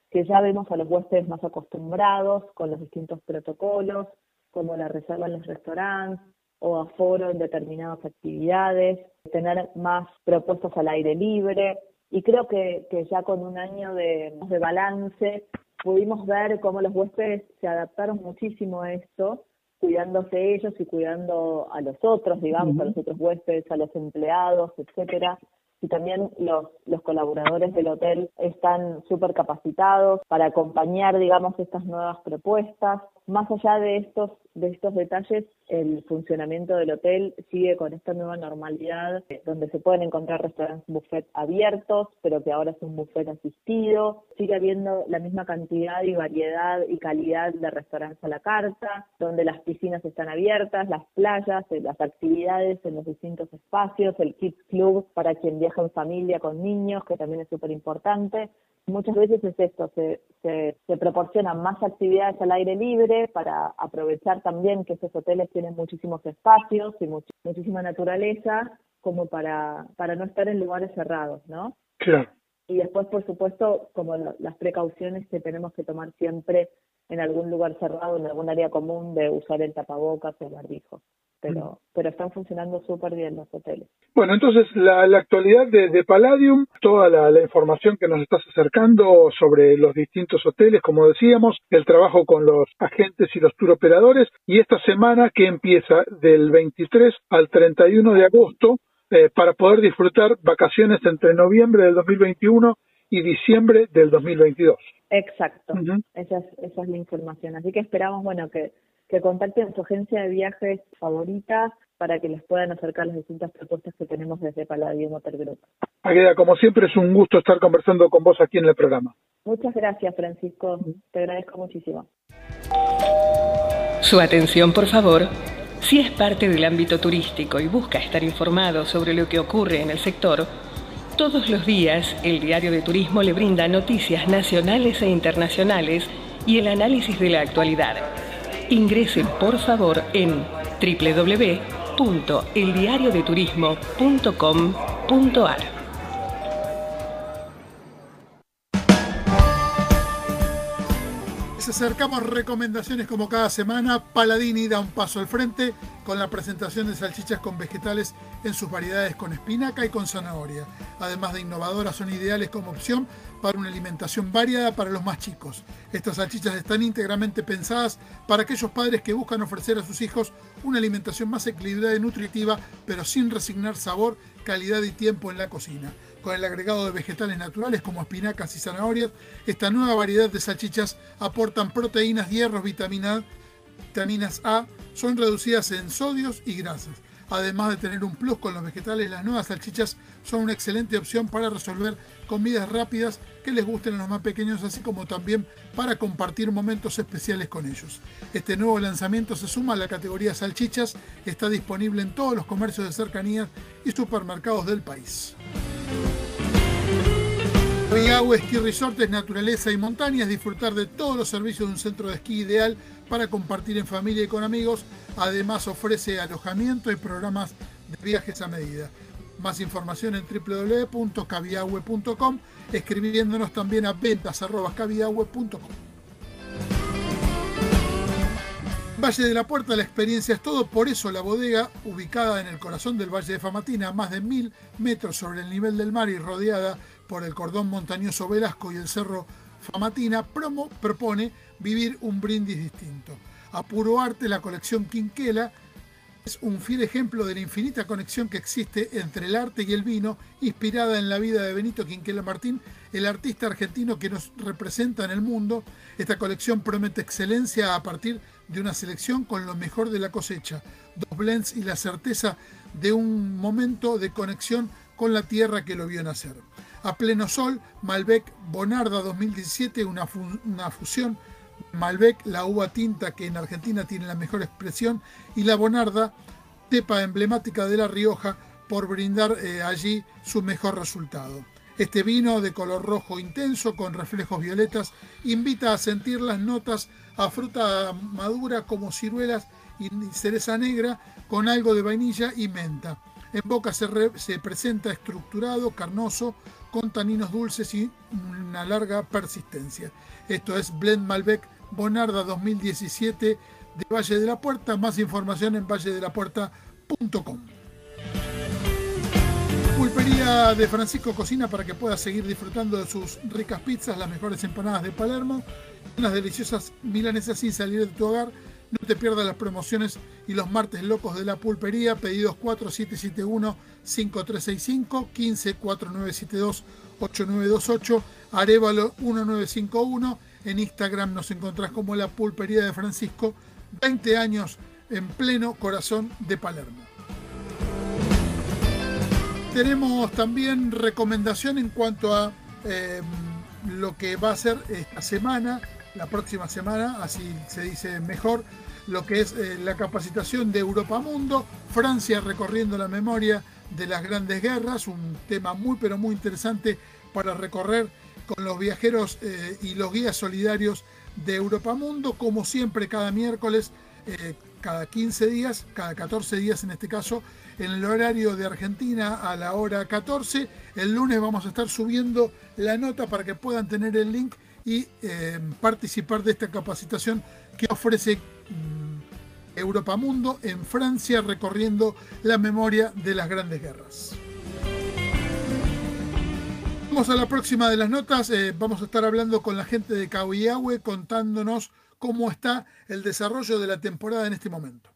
que ya vemos a los huéspedes más acostumbrados con los distintos protocolos, como la reserva en los restaurantes o aforo en determinadas actividades, tener más propuestos al aire libre. Y creo que, que ya con un año de, de balance pudimos ver cómo los huéspedes se adaptaron muchísimo a esto, cuidándose ellos y cuidando a los otros, digamos, a los otros huéspedes, a los empleados, etcétera y también los, los colaboradores del hotel están súper capacitados para acompañar, digamos, estas nuevas propuestas. Más allá de estos, de estos detalles, el funcionamiento del hotel sigue con esta nueva normalidad, eh, donde se pueden encontrar restaurantes buffet abiertos, pero que ahora es un buffet asistido. Sigue habiendo la misma cantidad y variedad y calidad de restaurantes a la carta, donde las piscinas están abiertas, las playas, eh, las actividades en los distintos espacios, el Kids Club para quien viaja en familia con niños, que también es súper importante. Muchas veces es esto, se, se, se proporcionan más actividades al aire libre para aprovechar también que esos hoteles tienen muchísimos espacios y muchísima naturaleza como para, para no estar en lugares cerrados, ¿no? Claro. Y después, por supuesto, como las precauciones que tenemos que tomar siempre en algún lugar cerrado, en algún área común, de usar el tapabocas o el barbijo pero, pero están funcionando súper bien los hoteles. Bueno, entonces la, la actualidad de, de, Palladium, toda la, la, información que nos estás acercando sobre los distintos hoteles, como decíamos, el trabajo con los agentes y los tour operadores, y esta semana que empieza del 23 al 31 de agosto eh, para poder disfrutar vacaciones entre noviembre del 2021 y diciembre del 2022. Exacto, esa, es, esa es la información. Así que esperamos, bueno, que que contacten su agencia de viajes favorita para que les puedan acercar las distintas propuestas que tenemos desde Palladium Hotel Group. Agueda, como siempre es un gusto estar conversando con vos aquí en el programa. Muchas gracias, Francisco. Te agradezco muchísimo. Su atención, por favor. Si es parte del ámbito turístico y busca estar informado sobre lo que ocurre en el sector, todos los días el Diario de Turismo le brinda noticias nacionales e internacionales y el análisis de la actualidad Ingresen por favor en www.eldiariodeturismo.com.ar. acercamos recomendaciones como cada semana. Paladini da un paso al frente con la presentación de salchichas con vegetales en sus variedades con espinaca y con zanahoria. Además de innovadoras, son ideales como opción para una alimentación variada para los más chicos. Estas salchichas están íntegramente pensadas para aquellos padres que buscan ofrecer a sus hijos una alimentación más equilibrada y nutritiva, pero sin resignar sabor, calidad y tiempo en la cocina con el agregado de vegetales naturales como espinacas y zanahorias, esta nueva variedad de salchichas aportan proteínas, hierros, vitaminas A, son reducidas en sodios y grasas. Además de tener un plus con los vegetales, las nuevas salchichas son una excelente opción para resolver comidas rápidas que les gusten a los más pequeños, así como también para compartir momentos especiales con ellos. Este nuevo lanzamiento se suma a la categoría salchichas, está disponible en todos los comercios de cercanías y supermercados del país. Rigahue Ski Resort es naturaleza y montañas, disfrutar de todos los servicios de un centro de esquí ideal para compartir en familia y con amigos. Además ofrece alojamiento y programas de viajes a medida. Más información en www.caviahue.com, escribiéndonos también a ventas.caviahue.com. Valle de la Puerta, la experiencia es todo, por eso la bodega, ubicada en el corazón del Valle de Famatina, a más de mil metros sobre el nivel del mar y rodeada por el cordón montañoso Velasco y el cerro Famatina, promo, propone vivir un brindis distinto. A puro arte, la colección Quinquela es un fiel ejemplo de la infinita conexión que existe entre el arte y el vino, inspirada en la vida de Benito Quinquela Martín, el artista argentino que nos representa en el mundo. Esta colección promete excelencia a partir de una selección con lo mejor de la cosecha, dos blends y la certeza de un momento de conexión con la tierra que lo vio nacer. A pleno sol, Malbec Bonarda 2017, una, una fusión Malbec, la uva tinta que en Argentina tiene la mejor expresión, y la Bonarda, cepa emblemática de La Rioja, por brindar eh, allí su mejor resultado. Este vino de color rojo intenso con reflejos violetas invita a sentir las notas a fruta madura como ciruelas y cereza negra con algo de vainilla y menta. En boca se, se, presenta estructurado, carnoso, con taninos dulces y una larga persistencia. Esto es Blend Malbec Bonarda 2017 de Valle de la Puerta. Más información en valledelapuerta.com. Pulpería de Francisco Cocina para que puedas seguir disfrutando de sus ricas pizzas, las mejores empanadas de Palermo unas deliciosas milanesas sin salir de tu hogar. No te pierdas las promociones y los martes locos de la pulpería. Pedidos 4771-5365, 154972-8928, Arevalo 1951. En Instagram nos encontrás como la pulpería de Francisco. 20 años en pleno corazón de Palermo. Tenemos también recomendación en cuanto a eh, lo que va a ser esta semana, la próxima semana, así se dice mejor, lo que es eh, la capacitación de Europa Mundo, Francia recorriendo la memoria de las grandes guerras, un tema muy pero muy interesante para recorrer con los viajeros eh, y los guías solidarios de Europa Mundo, como siempre cada miércoles, cada 15 días, cada 14 días en este caso, en el horario de Argentina a la hora 14. El lunes vamos a estar subiendo la nota para que puedan tener el link y eh, participar de esta capacitación que ofrece mm, Europa Mundo en Francia recorriendo la memoria de las grandes guerras. Vamos a la próxima de las notas. Eh, vamos a estar hablando con la gente de Cahuillahue contándonos cómo está el desarrollo de la temporada en este momento.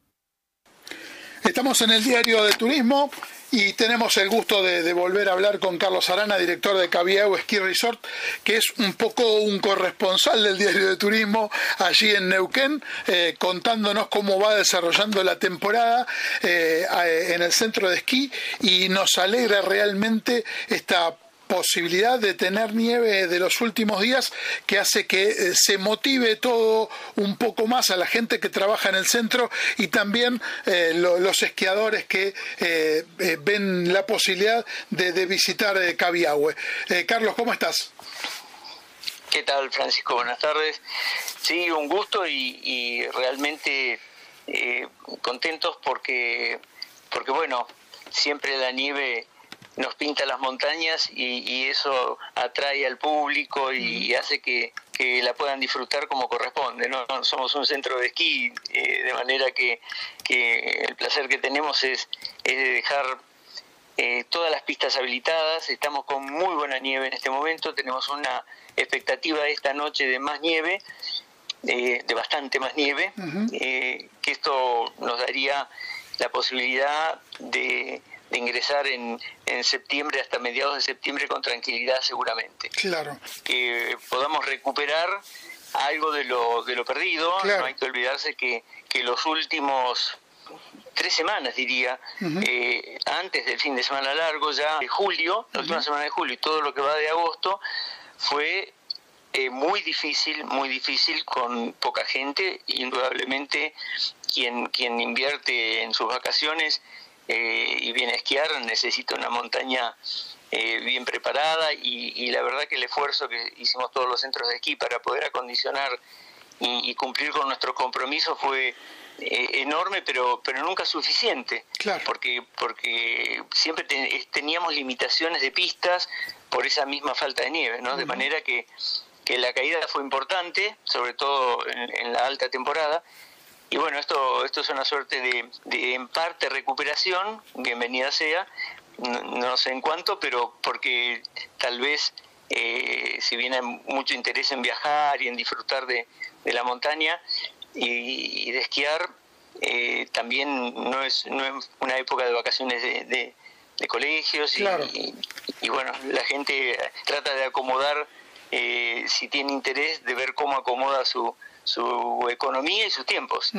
Estamos en el diario de turismo y tenemos el gusto de, volver a hablar con Carlos Arana, director de Cabiao Ski Resort, que es un poco un corresponsal del diario de turismo allí en Neuquén, eh, contándonos cómo va desarrollando la temporada eh, en el centro de esquí y nos alegra realmente esta posibilidad de tener nieve de los últimos días que hace que eh, se motive todo un poco más a la gente que trabaja en el centro y también eh, los esquiadores que eh, ven la posibilidad de, visitar Cabiahue. Carlos, ¿cómo estás? ¿Qué tal, Francisco? Buenas tardes. Sí, un gusto y, realmente contentos porque, porque, bueno, siempre la nieve nos pinta las montañas y, eso atrae al público y, hace que, la puedan disfrutar como corresponde. ¿no? Somos un centro de esquí, eh, de manera que, el placer que tenemos es, es de dejar eh, todas las pistas habilitadas. Estamos con muy buena nieve en este momento, tenemos una expectativa esta noche de más nieve. Eh, de bastante más nieve, que esto nos daría la posibilidad de, de ingresar en, en septiembre hasta mediados de septiembre con tranquilidad seguramente. Claro. Que podamos recuperar algo de lo, de lo perdido. No hay que olvidarse que, que los últimos tres semanas, diría, eh, antes del fin de semana largo, ya de julio, la última semana de julio y todo lo que va de agosto, fue eh, muy difícil, muy difícil con poca gente, indudablemente quien, quien invierte en sus vacaciones eh, y viene a esquiar necesita una montaña eh, bien preparada y, la verdad que el esfuerzo que hicimos todos los centros de esquí para poder acondicionar y, cumplir con nuestro compromiso fue eh, enorme pero pero nunca suficiente. Porque porque siempre teníamos limitaciones de pistas por esa misma falta de nieve no de manera que que la caída fue importante sobre todo en la alta temporada y bueno, esto, esto es una suerte de, en parte recuperación, bienvenida sea, no, sé en cuánto, pero porque tal vez eh, si viene mucho interés en viajar y en disfrutar de, la montaña y, de esquiar, eh, también no es, no es una época de vacaciones de, colegios y, y, bueno, la gente trata de acomodar, eh, si tiene interés, de ver cómo acomoda su, su economía y sus tiempos.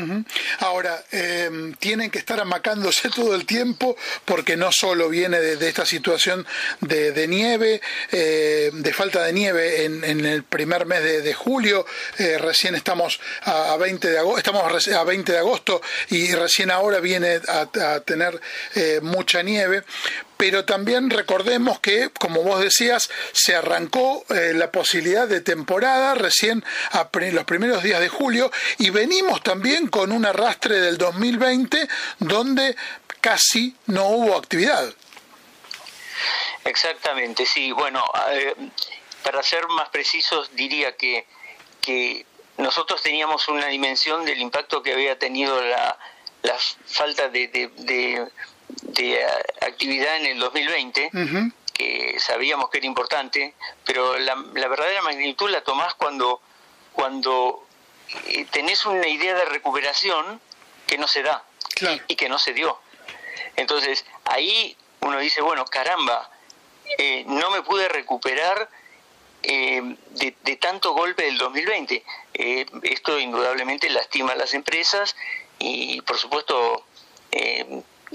Ahora, em, tienen que estar amacándose [laughs] todo el tiempo porque no solo viene de, esta situación de, nieve, eh, de falta de nieve en, el primer mes de, julio, eh, recién estamos a, 20 de agosto, a 20 de agosto y recién ahora viene a, tener eh, mucha nieve, pero también recordemos que, como vos decías, se arrancó eh, la posibilidad de temporada recién a los primeros días de julio y venimos también con un arrastre del 2020 donde casi no hubo actividad. Exactamente, sí. Bueno, eh, para ser más precisos, diría que, que nosotros teníamos una dimensión del impacto que había tenido la, la falta de de eh, actividad en el 2020, que sabíamos que era importante, pero la, verdadera magnitud la tomás cuando, cuando eh, tenés una idea de recuperación que no se da y que no se dio. Entonces, ahí uno dice, bueno, caramba, eh, no me pude recuperar eh, de, tanto golpe del 2020. esto indudablemente lastima a las empresas y, por supuesto,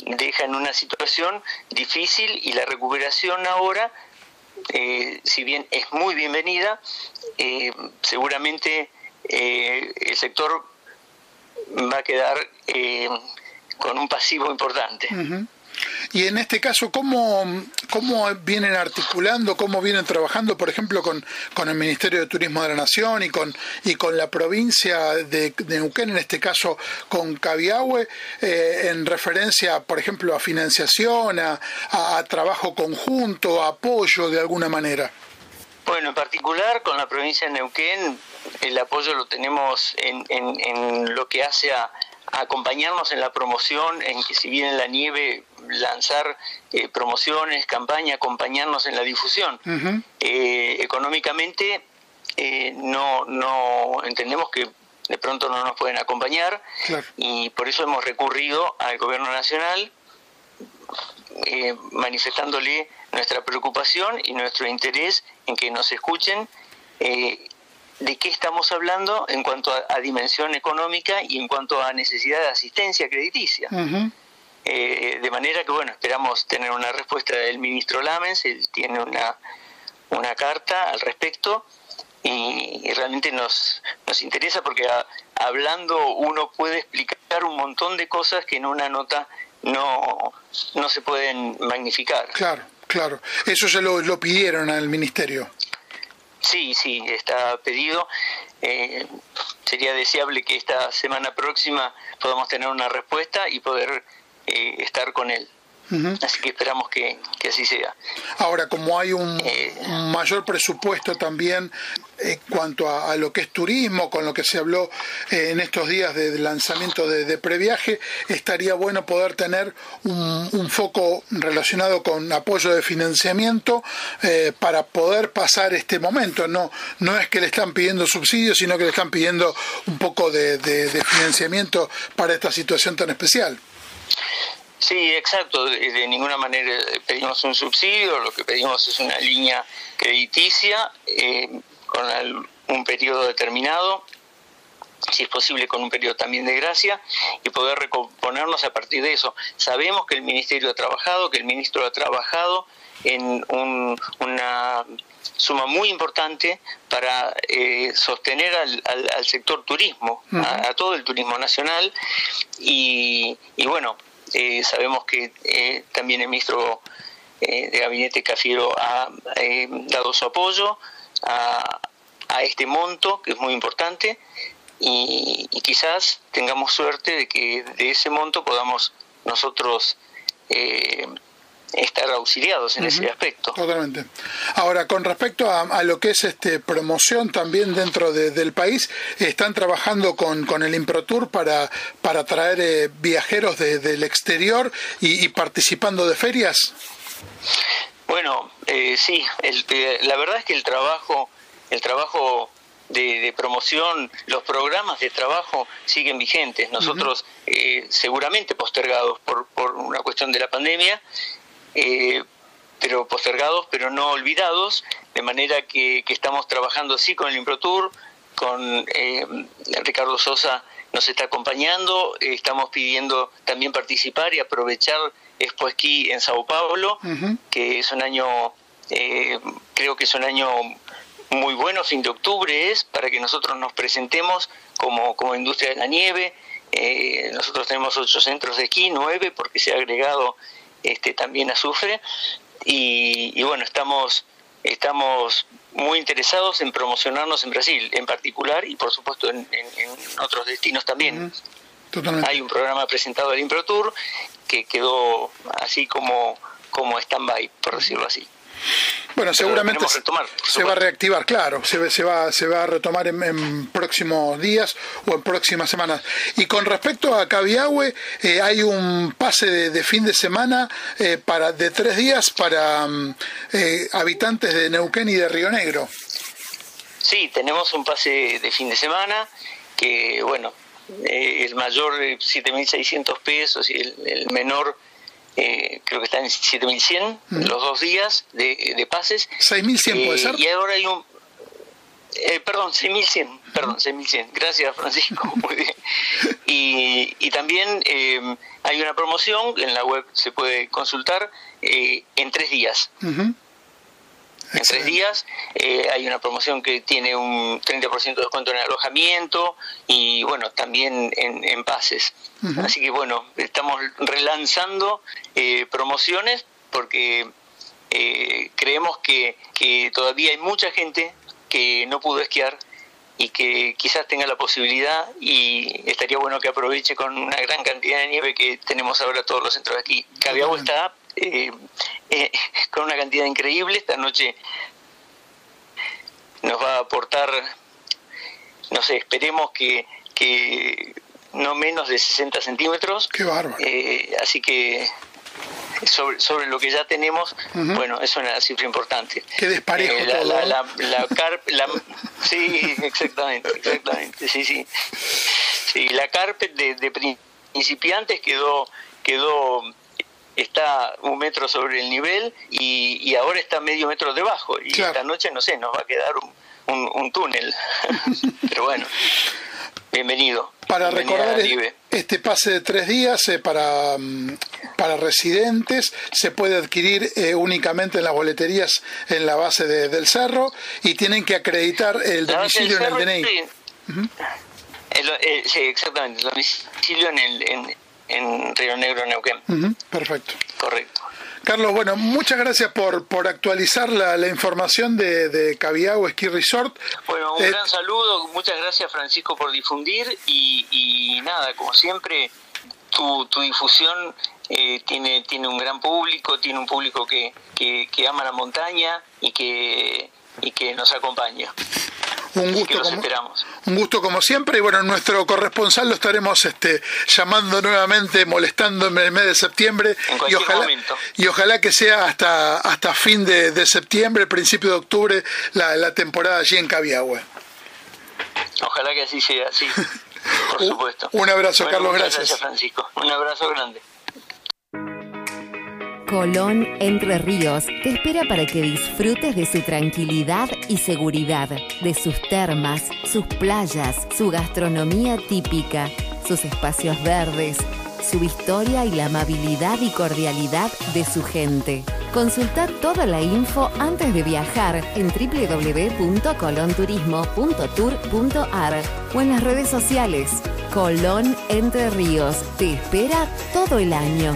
deja en una situación difícil y la recuperación ahora, si bien es muy bienvenida, seguramente el sector va a quedar con un pasivo importante. Y en este caso, ¿cómo, ¿cómo vienen articulando, cómo vienen trabajando, por ejemplo, con, con el Ministerio de Turismo de la Nación y con, y con la provincia de, Neuquén, en este caso con Cabiahue, eh, en referencia, por ejemplo, a financiación, a, trabajo conjunto, apoyo de alguna manera? Bueno, en particular con la provincia de Neuquén, el apoyo lo tenemos en, en, en lo que hace a acompañarnos en la promoción, en que si viene la nieve, lanzar eh, promociones, campaña, acompañarnos en la difusión. Eh, económicamente eh, no, no entendemos que de pronto no nos pueden acompañar y por eso hemos recurrido al gobierno nacional manifestándole nuestra preocupación y nuestro interés en que nos escuchen de qué estamos hablando en cuanto a, dimensión económica y en cuanto a necesidad de asistencia crediticia. Eh, de manera que, bueno, esperamos tener una respuesta del ministro Lamens, él tiene una, una carta al respecto y, realmente nos, nos interesa porque hablando uno puede explicar un montón de cosas que en una nota no, no se pueden magnificar. Claro, claro. Eso se lo, lo pidieron al ministerio. Sí, sí, está pedido. Eh, sería deseable que esta semana próxima podamos tener una respuesta y poder eh, estar con él. Así que esperamos que, así sea. Ahora, como hay un, eh, mayor presupuesto también en cuanto a, lo que es turismo, con lo que se habló eh, en estos días de, lanzamiento de, previaje, estaría bueno poder tener un, foco relacionado con apoyo de financiamiento eh, para poder pasar este momento. No, no es que le están pidiendo subsidios, sino que le están pidiendo un poco de financiamiento para esta situación tan especial. Sí, exacto. De, ninguna manera pedimos un subsidio, lo que pedimos es una línea crediticia eh, con un periodo determinado, si es posible con un periodo también de gracia, y poder recomponernos a partir de eso. Sabemos que el Ministerio ha trabajado, que el Ministro ha trabajado en una suma muy importante para eh, sostener al, sector turismo, a, todo el turismo nacional, y, y bueno, eh, sabemos que eh, también el ministro eh, de Gabinete Cafiero ha dado su apoyo a, este monto, que es muy importante, y, quizás tengamos suerte de que de ese monto podamos nosotros estar auxiliados en ese aspecto. Totalmente. Ahora, con respecto a, lo que es este promoción también dentro del país, ¿están trabajando con, con el ImproTour para, para traer eh, viajeros del exterior y, participando de ferias? Bueno, eh, sí, eh, la verdad es que el trabajo, el trabajo de, promoción, los programas de trabajo siguen vigentes. Nosotros, seguramente postergados por, por una cuestión de la pandemia, eh, pero postergados, pero no olvidados, de manera que, estamos trabajando así con el ImproTour, con eh, Ricardo Sosa nos está acompañando, estamos pidiendo también participar y aprovechar Expo Esquí en Sao Paulo, que es un año, eh, creo que es un año muy bueno, fin de octubre es, para que nosotros nos presentemos como, como industria de la nieve. nosotros tenemos ocho centros de esquí, nueve, porque se ha agregado este, también azufre y, bueno, estamos, estamos muy interesados en promocionarnos en Brasil en particular y por supuesto en, otros destinos también. Hay un programa presentado al Tour que quedó así como, como stand-by, por decirlo así. Bueno, seguramente se va a reactivar, claro, se, se, va, se va a retomar en, próximos días o en próximas semanas. Y con respecto a Cabiahue, eh, hay un pase de, fin de semana eh, para de tres días para mm, eh, habitantes de Neuquén y de Río Negro. Sí, tenemos un pase de fin de semana que bueno, eh, el mayor 7.600 pesos y el, menor eh, creo que está en 7.100 los dos días de, de pases. 6.100 puede ser. Y ahora hay un... perdón, 6.100, perdón, 6.100. Gracias, Francisco. [laughs] Muy bien. Y, y también hay una promoción, en la web se puede consultar, en tres días en tres días. Eh, hay una promoción que tiene un 30% de descuento en alojamiento y bueno, también en, pases. Así que bueno, estamos relanzando eh, promociones porque eh, creemos que, que todavía hay mucha gente que no pudo esquiar y que quizás tenga la posibilidad y estaría bueno que aproveche con una gran cantidad de nieve que tenemos ahora todos los centros aquí. Cabiagua está eh, eh, [laughs] con una cantidad increíble. Esta noche nos va a aportar, no sé, esperemos que, que no menos de 60 centímetros. Qué bárbaro. Eh, así que sobre, sobre lo que ya tenemos, bueno, es una cifra importante. Qué desparejo eh, la, la, la, la, Sí, exactamente, exactamente, sí, sí. Sí, la carpet de, de principiantes quedó quedó está un metro sobre el nivel y, ahora está medio metro debajo. Y esta noche, no sé, nos va a quedar un, un, túnel. [laughs] Pero bueno, bienvenido. Para recordar este pase de tres días eh, para, mm, para residentes se puede adquirir eh, únicamente en las boleterías en la base del cerro y tienen que acreditar el domicilio en el DNI. Eh, sí. exactamente, el domicilio en el, en Río Negro, Neuquén. perfecto. Correcto. Carlos, bueno, muchas gracias por, por actualizar la, la información de, de Cabiago Ski Resort. Bueno, un eh, gran saludo, muchas gracias Francisco por difundir y, y nada, como siempre, tu, tu difusión eh, tiene, tiene un gran público, tiene un público que, que, que ama la montaña y que, y que nos acompaña. Un gusto, como, un gusto como siempre y bueno, nuestro corresponsal lo estaremos este, llamando nuevamente, molestando en el mes de septiembre y ojalá, y ojalá que sea hasta, hasta fin de, septiembre, principio de octubre, la, la temporada allí en Cabiagüe. Ojalá que así sea, sí, [laughs] por supuesto. Un abrazo, Carlos, gracias. Gracias, Francisco. Un abrazo grande. Colón Entre Ríos te espera para que disfrutes de su tranquilidad y seguridad, de sus termas, sus playas, su gastronomía típica, sus espacios verdes, su historia y la amabilidad y cordialidad de su gente. Consulta toda la info antes de viajar en www.colonturismo.tour.ar o en las redes sociales. Colón Entre Ríos te espera todo el año.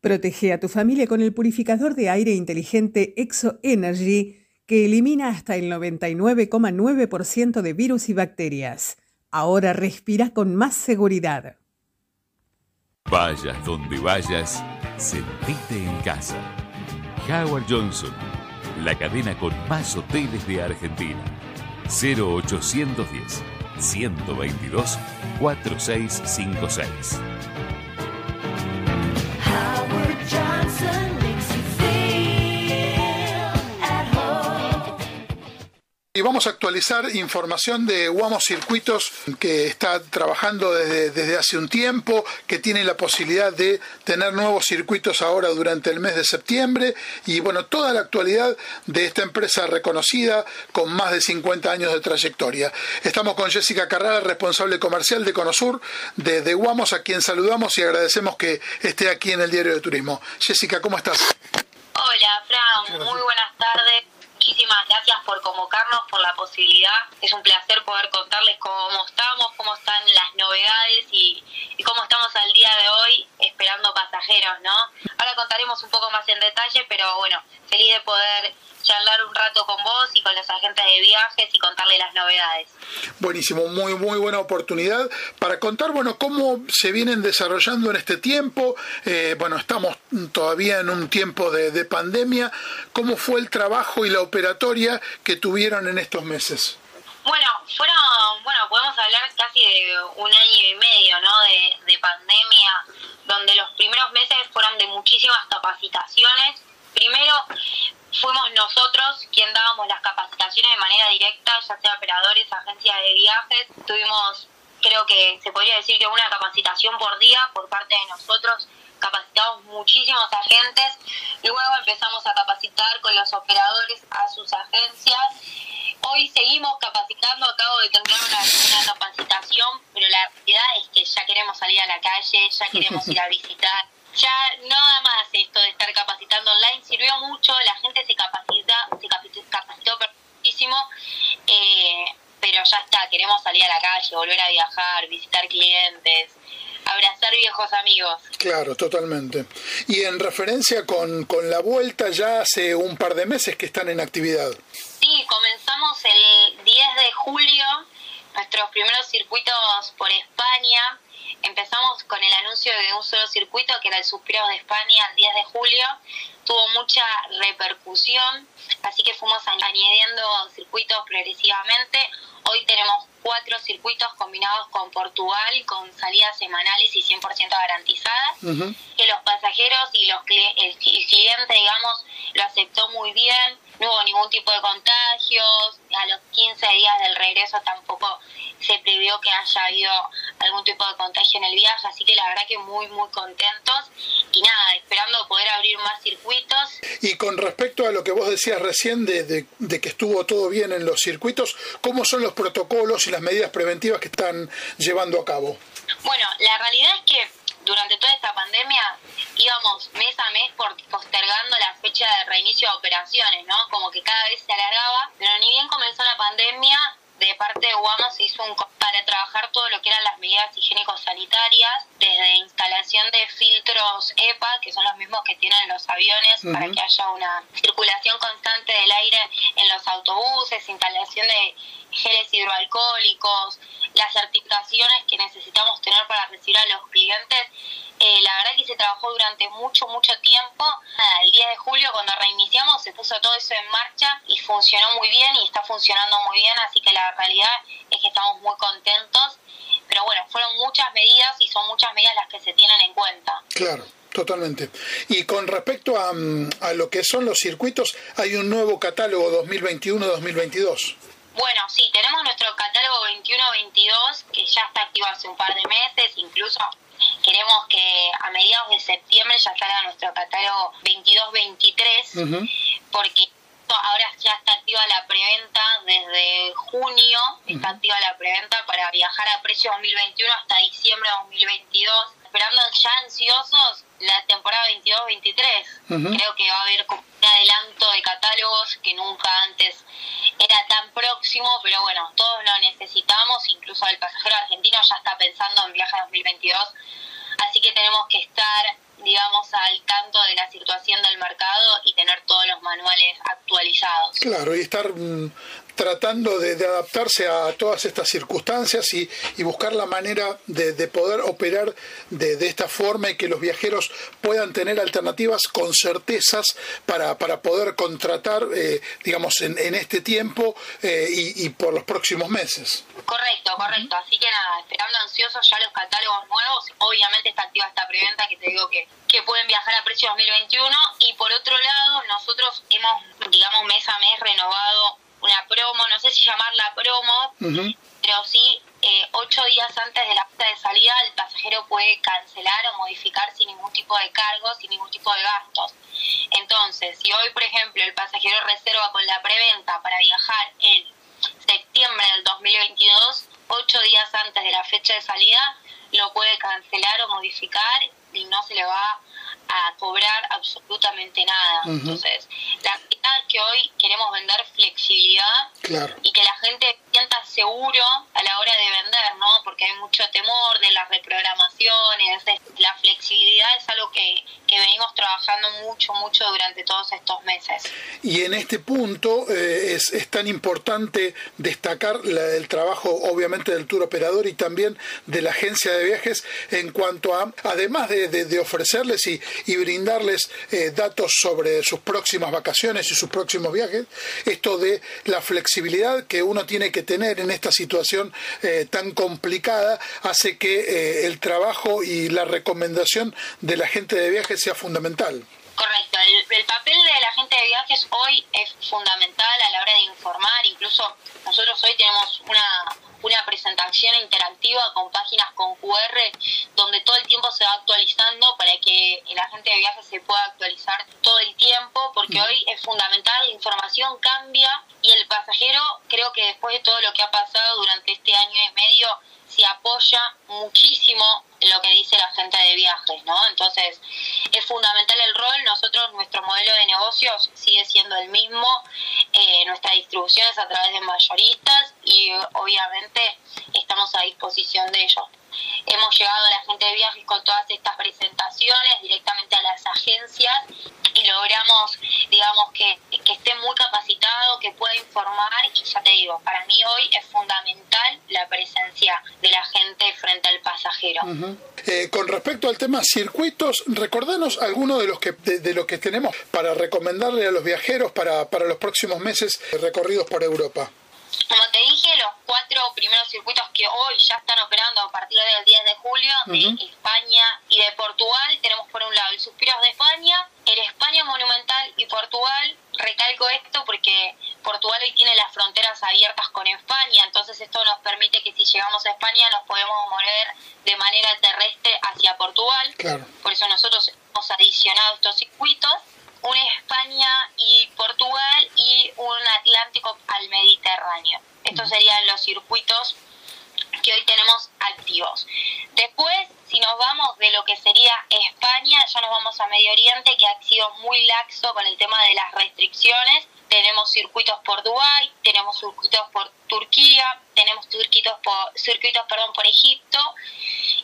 Protege a tu familia con el purificador de aire inteligente Exo Energy que elimina hasta el 99,9% de virus y bacterias. Ahora respira con más seguridad. Vayas donde vayas, sentite en casa. Howard Johnson, la cadena con más hoteles de Argentina. 0810 122 4656. Howard Johnson. Y vamos a actualizar información de Guamo Circuitos que está trabajando desde, desde, hace un tiempo, que tiene la posibilidad de tener nuevos circuitos ahora durante el mes de septiembre y bueno, toda la actualidad de esta empresa reconocida con más de 50 años de trayectoria. Estamos con Jessica Carrara, responsable comercial de Conosur de, de Guamos, a quien saludamos y agradecemos que esté aquí en el Diario de Turismo. Jessica, ¿cómo estás? Hola, Fran, muy buenas tardes muchísimas gracias por convocarnos, por la posibilidad. Es un placer poder contarles cómo estamos, cómo están las novedades y, cómo estamos al día de hoy esperando pasajeros, ¿no? Un poco más en detalle, pero bueno, feliz de poder charlar un rato con vos y con los agentes de viajes y contarle las novedades. Buenísimo, muy muy buena oportunidad para contar, bueno, cómo se vienen desarrollando en este tiempo. Eh, bueno, estamos todavía en un tiempo de pandemia. ¿Cómo fue el trabajo y la operatoria que tuvieron en estos meses? Bueno, fueron, bueno, podemos hablar casi de un año y medio, ¿no? De, de pandemia, donde los primeros meses fueron de muchísimas capacitaciones. Primero, fuimos nosotros quien dábamos las capacitaciones de manera directa, ya sea operadores, agencias de viajes. Tuvimos, creo que se podría decir que una capacitación por día por parte de nosotros. Capacitamos muchísimos agentes. Luego empezamos a capacitar con los operadores a sus agencias. Hoy seguimos capacitando, acabo de terminar una, una capacitación, pero la realidad es que ya queremos salir a la calle, ya queremos ir a [laughs] visitar ya nada más esto de estar capacitando online sirvió mucho, la gente se capacita, se capacitó muchísimo, eh, pero ya está, queremos salir a la calle, volver a viajar, visitar clientes, abrazar viejos amigos. Claro, totalmente. Y en referencia con, con la vuelta, ya hace un par de meses que están en actividad. Sí, comenzamos el 10 de julio nuestros primeros circuitos por España empezamos con el anuncio de un solo circuito, que era el Suspiro de España el 10 de julio. Tuvo mucha repercusión, así que fuimos añadiendo circuitos progresivamente. Hoy tenemos cuatro circuitos combinados con Portugal, con salidas semanales y 100% garantizadas, que los pasajeros y los el cliente, digamos, lo aceptó muy bien, no hubo ningún tipo de contagios, a los 15 días del regreso tampoco se previó que haya habido algún tipo de contagio en el viaje, así que la verdad que muy, muy contentos y nada, esperando poder abrir más circuitos. Y con respecto a lo que vos decías recién de, de, que estuvo todo bien en los circuitos, ¿cómo son los protocolos y las medidas preventivas que están llevando a cabo? Bueno, la realidad es que durante toda esta pandemia íbamos mes a mes postergando la fecha de reinicio de operaciones, ¿no? Como que cada vez se alargaba, pero ni bien comenzó la pandemia, de parte de UAMA se hizo un para trabajar todo lo que eran las medidas higiénico-sanitarias, desde instalación de filtros EPA, que son los mismos que tienen los aviones, para que haya una circulación constante del aire en los autobuses, instalación de geles hidroalcohólicos, las certificaciones que necesitamos tener para recibir a los clientes. Eh, la verdad que se trabajó durante mucho, mucho tiempo. el día de julio, cuando reiniciamos, se puso todo eso en marcha y funcionó muy bien y está funcionando muy bien, así que la realidad es que estamos muy contentos. Pero bueno, fueron muchas medidas y son muchas medidas las que se tienen en cuenta. Claro. Totalmente. Y con respecto a, mm, lo que son los circuitos, hay un nuevo catálogo 2021-2022. Bueno, sí, tenemos nuestro catálogo 21-22 que ya está activo hace un par de meses, incluso queremos que a mediados de septiembre ya salga nuestro catálogo 22-23, porque ahora ya está activa la preventa desde junio, está activa la preventa para viajar a precio 2021 hasta diciembre de 2022, esperando ya ansiosos la temporada 22-23. Creo que va a haber un adelanto de catálogos que nunca antes era tan próximo, pero bueno, todos lo necesitamos, incluso el pasajero argentino ya está pensando en viaje 2022, así que tenemos que estar, digamos, al tanto de la situación del mercado y tener todos los manuales actualizados. Claro, y estar mm, tratando de, adaptarse a todas estas circunstancias y, buscar la manera de, poder operar de, esta forma y que los viajeros puedan tener alternativas con certezas para, para poder contratar, eh, digamos, en, este tiempo eh, y, por los próximos meses. Correcto, correcto. Así que nada, esperando ansiosos ya los catálogos nuevos. Obviamente está activa esta preventa que te digo que, que pueden viajar a precio 2021 y por otro lado nosotros hemos, digamos, mes a mes renovado una promo, no sé si llamarla promo, pero sí eh, ocho días antes de la fecha de salida el pasajero puede cancelar o modificar sin ningún tipo de cargos, sin ningún tipo de gastos. Entonces, si hoy, por ejemplo, el pasajero reserva con la preventa para viajar en septiembre del 2022, ocho días antes de la fecha de salida, lo puede cancelar o modificar y no se le va a cobrar absolutamente nada. Entonces, la realidad es que hoy queremos vender flexibilidad y que la gente sienta seguro a la hora de vender, ¿no? Porque hay mucho temor de las reprogramaciones. La flexibilidad es algo que, que venimos trabajando mucho, mucho durante todos estos meses. Y en este punto eh, es, es, tan importante destacar el trabajo, obviamente, del tour operador y también de la agencia de viajes en cuanto a, además de, de, ofrecerles y, y brindarles eh, datos sobre sus próximas vacaciones y sus próximos viajes, esto de la flexibilidad que uno tiene que tener en esta situación eh, tan complicada hace que el trabajo y la recomendación de la gente de viajes sea fundamental. Correcto, el, papel de la gente de viajes hoy es fundamental a la hora de informar, incluso nosotros hoy tenemos una, una presentación interactiva con páginas con QR donde todo el tiempo se va actualizando para que el agente de viajes se pueda actualizar todo el tiempo, porque hoy es fundamental, la información cambia y el pasajero creo que después de todo lo que ha pasado durante este año y medio, se apoya muchísimo lo que dice la gente de viajes, ¿no? Entonces, es fundamental el rol. Nosotros, nuestro modelo de negocios sigue siendo el mismo. Eh, nuestra distribución es a través de mayoristas y obviamente estamos a disposición de ellos. Hemos llegado a la gente de viajes con todas estas presentaciones directamente a las agencias y logramos, digamos, que, que esté muy capacitado, que pueda informar y ya te digo, para mí hoy es fundamental la presencia de la gente frente al pasajero. Eh, con respecto al tema circuitos, recordanos algunos de los que de, lo que tenemos para recomendarle a los viajeros para, para los próximos meses recorridos por Europa. Como te dije, los cuatro primeros circuitos que hoy ya están operando a partir del 10 de julio de España y de Portugal, tenemos por un lado el Suspiros de España, el España Monumental y Portugal. Recalco esto porque Portugal hoy tiene las fronteras abiertas con España, entonces esto nos permite que si llegamos a España nos podemos mover de manera terrestre hacia Portugal. Por eso nosotros hemos adicionado estos circuitos una España y Portugal y un Atlántico al Mediterráneo. Estos serían los circuitos que hoy tenemos activos. Después, si nos vamos de lo que sería España, ya nos vamos a Medio Oriente, que ha sido muy laxo con el tema de las restricciones. Tenemos circuitos por Dubái, tenemos circuitos por Turquía, tenemos circuitos por, circuitos, perdón, por Egipto.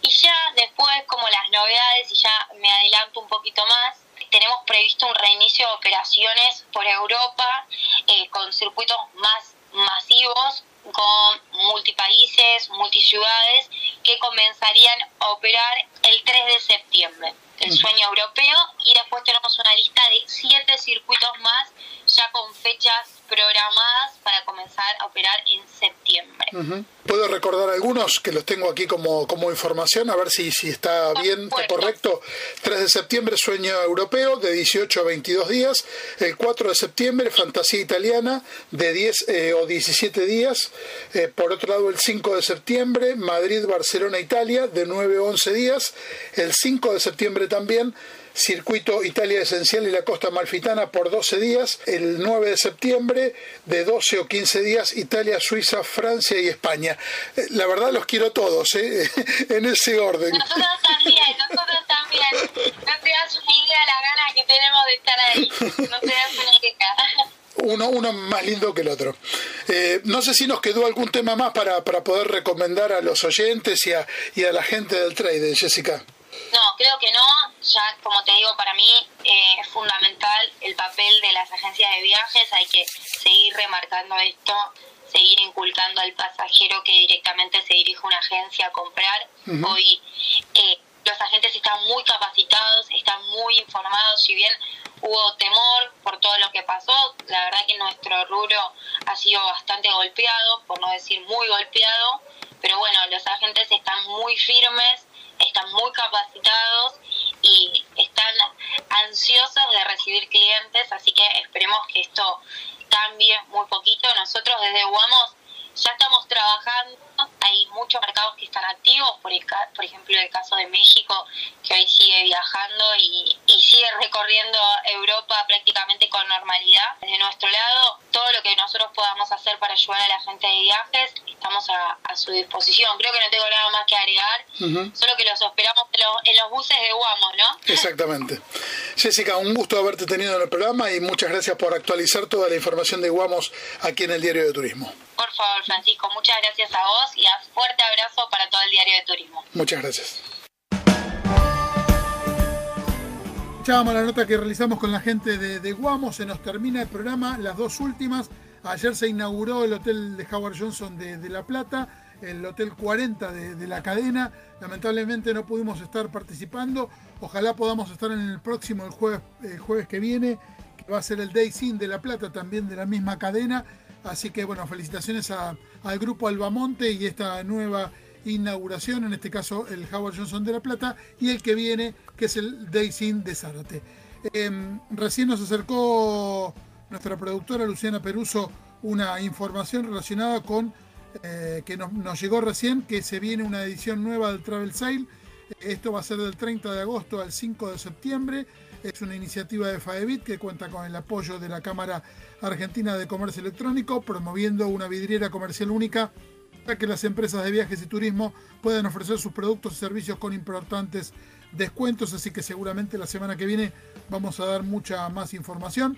Y ya después, como las novedades, y ya me adelanto un poquito más, tenemos previsto un reinicio de operaciones por Europa eh, con circuitos más masivos con multipaíses, multiciudades, que comenzarían a operar el 3 de septiembre, el sueño europeo, y después tenemos una lista de siete circuitos más ya con fechas programadas para comenzar a operar en septiembre. Puedo recordar algunos que los tengo aquí como, como información, a ver si, si está bien, está correcto. 3 de septiembre, Sueño Europeo, de 18 a 22 días. El 4 de septiembre, Fantasía Italiana, de 10 eh, o 17 días. Eh, por otro lado, el 5 de septiembre, Madrid, Barcelona, Italia, de 9 a 11 días. El 5 de septiembre también, Circuito Italia Esencial y la Costa Malfitana por 12 días. El 9 de septiembre, de 12 o 15 días, Italia, Suiza, Francia y España. Eh, la verdad los quiero todos, ¿eh? [laughs] en ese orden. Nosotros también, nosotros también. No te das una idea la gana que tenemos de estar ahí. No te das una idea. Uno, uno más lindo que el otro. Eh, no sé si nos quedó algún tema más para, para poder recomendar a los oyentes y a, y a la gente del trading, Jessica. No, creo que no. Ya, como te digo, para mí eh, es fundamental el papel de las agencias de viajes. Hay que seguir remarcando esto, seguir inculcando al pasajero que directamente se dirige a una agencia a comprar. Hoy eh, los agentes están muy capacitados, están muy informados. Si bien hubo temor por todo lo que pasó, la verdad que nuestro rubro ha sido bastante golpeado, por no decir muy golpeado. Pero bueno, los agentes están muy firmes están muy capacitados y están ansiosos de recibir clientes, así que esperemos que esto cambie muy poquito. Nosotros desde UAMOS ya estamos trabajando, hay muchos mercados que están activos, por, por ejemplo el caso de México, que hoy sigue viajando y, sigue recorriendo Europa prácticamente con normalidad. Desde nuestro lado, todo lo que nosotros podamos hacer para ayudar a la gente de viajes, estamos a, su disposición. Creo que no tengo nada más que agregar, solo que los esperamos en, los buses de Guamo, ¿no? Exactamente. Jessica, un gusto haberte tenido en el programa y muchas gracias por actualizar toda la información de Guamos aquí en el Diario de Turismo. Por favor, Francisco, muchas gracias a vos y a fuerte abrazo para todo el Diario de Turismo. Muchas gracias. Escuchábamos la nota que realizamos con la gente de, Guamo, se nos termina el programa, las dos últimas. Ayer se inauguró el hotel de Howard Johnson de, La Plata, el hotel 40 de, la cadena. Lamentablemente no pudimos estar participando. Ojalá podamos estar en el próximo, el jueves, jueves que viene, que va a ser el Day Sin de La Plata, también de la misma cadena. Así que bueno, felicitaciones al grupo Albamonte y esta nueva inauguración, en este caso el Howard Johnson de La Plata, y el que viene, que es el Daisy de Zárate. Em, recién nos acercó nuestra productora Luciana Peruso una información relacionada con eh, que nos, llegó recién, que se viene una edición nueva del Travel Sale. Esto va a ser del 30 de agosto al 5 de septiembre. Es una iniciativa de FAEBIT que cuenta con el apoyo de la Cámara Argentina de Comercio Electrónico, promoviendo una vidriera comercial única para que las empresas de viajes y turismo puedan ofrecer sus productos y servicios con importantes descuentos, así que seguramente la semana que viene vamos a dar mucha más información.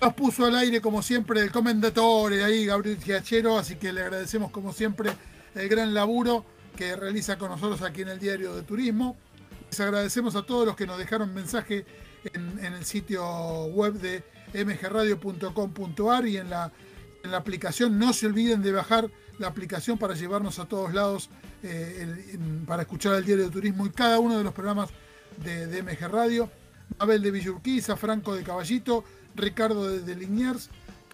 Nos puso al aire como siempre el comendatore ahí, Gabriel Giachero, así que le agradecemos como siempre el gran laburo que realiza con nosotros aquí en el Diario de Turismo. Les agradecemos a todos los que nos dejaron mensaje en, el sitio web de mgradio.com.ar y en la aplicación. No se olviden de bajar la aplicación para llevarnos a todos lados, eh, para escuchar el diario de turismo y cada uno de los programas de, MG Radio. Abel de Villurquiza, Franco de Caballito, Ricardo de, Liniers,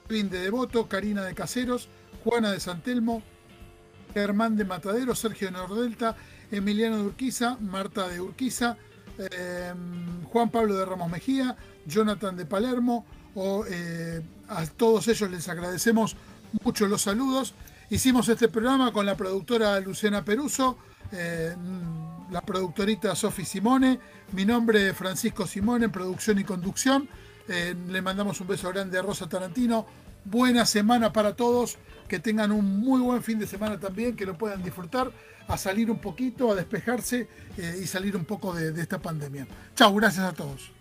Kevin de Devoto, Karina de Caseros, Juana de Santelmo, Germán de Matadero, Sergio de Nordelta, Emiliano de Urquiza, Marta de Urquiza, eh, Juan Pablo de Ramos Mejía, Jonathan de Palermo, eh, a todos ellos les agradecemos mucho los saludos. Hicimos este programa con la productora Luciana Peruso, eh, la productorita Sofi Simone, mi nombre es Francisco Simone, producción y conducción. Eh, le mandamos un beso grande a Rosa Tarantino. Buena semana para todos, que tengan un muy buen fin de semana también, que lo puedan disfrutar, a salir un poquito, a despejarse y salir un poco de, de esta pandemia. Chao, gracias a todos.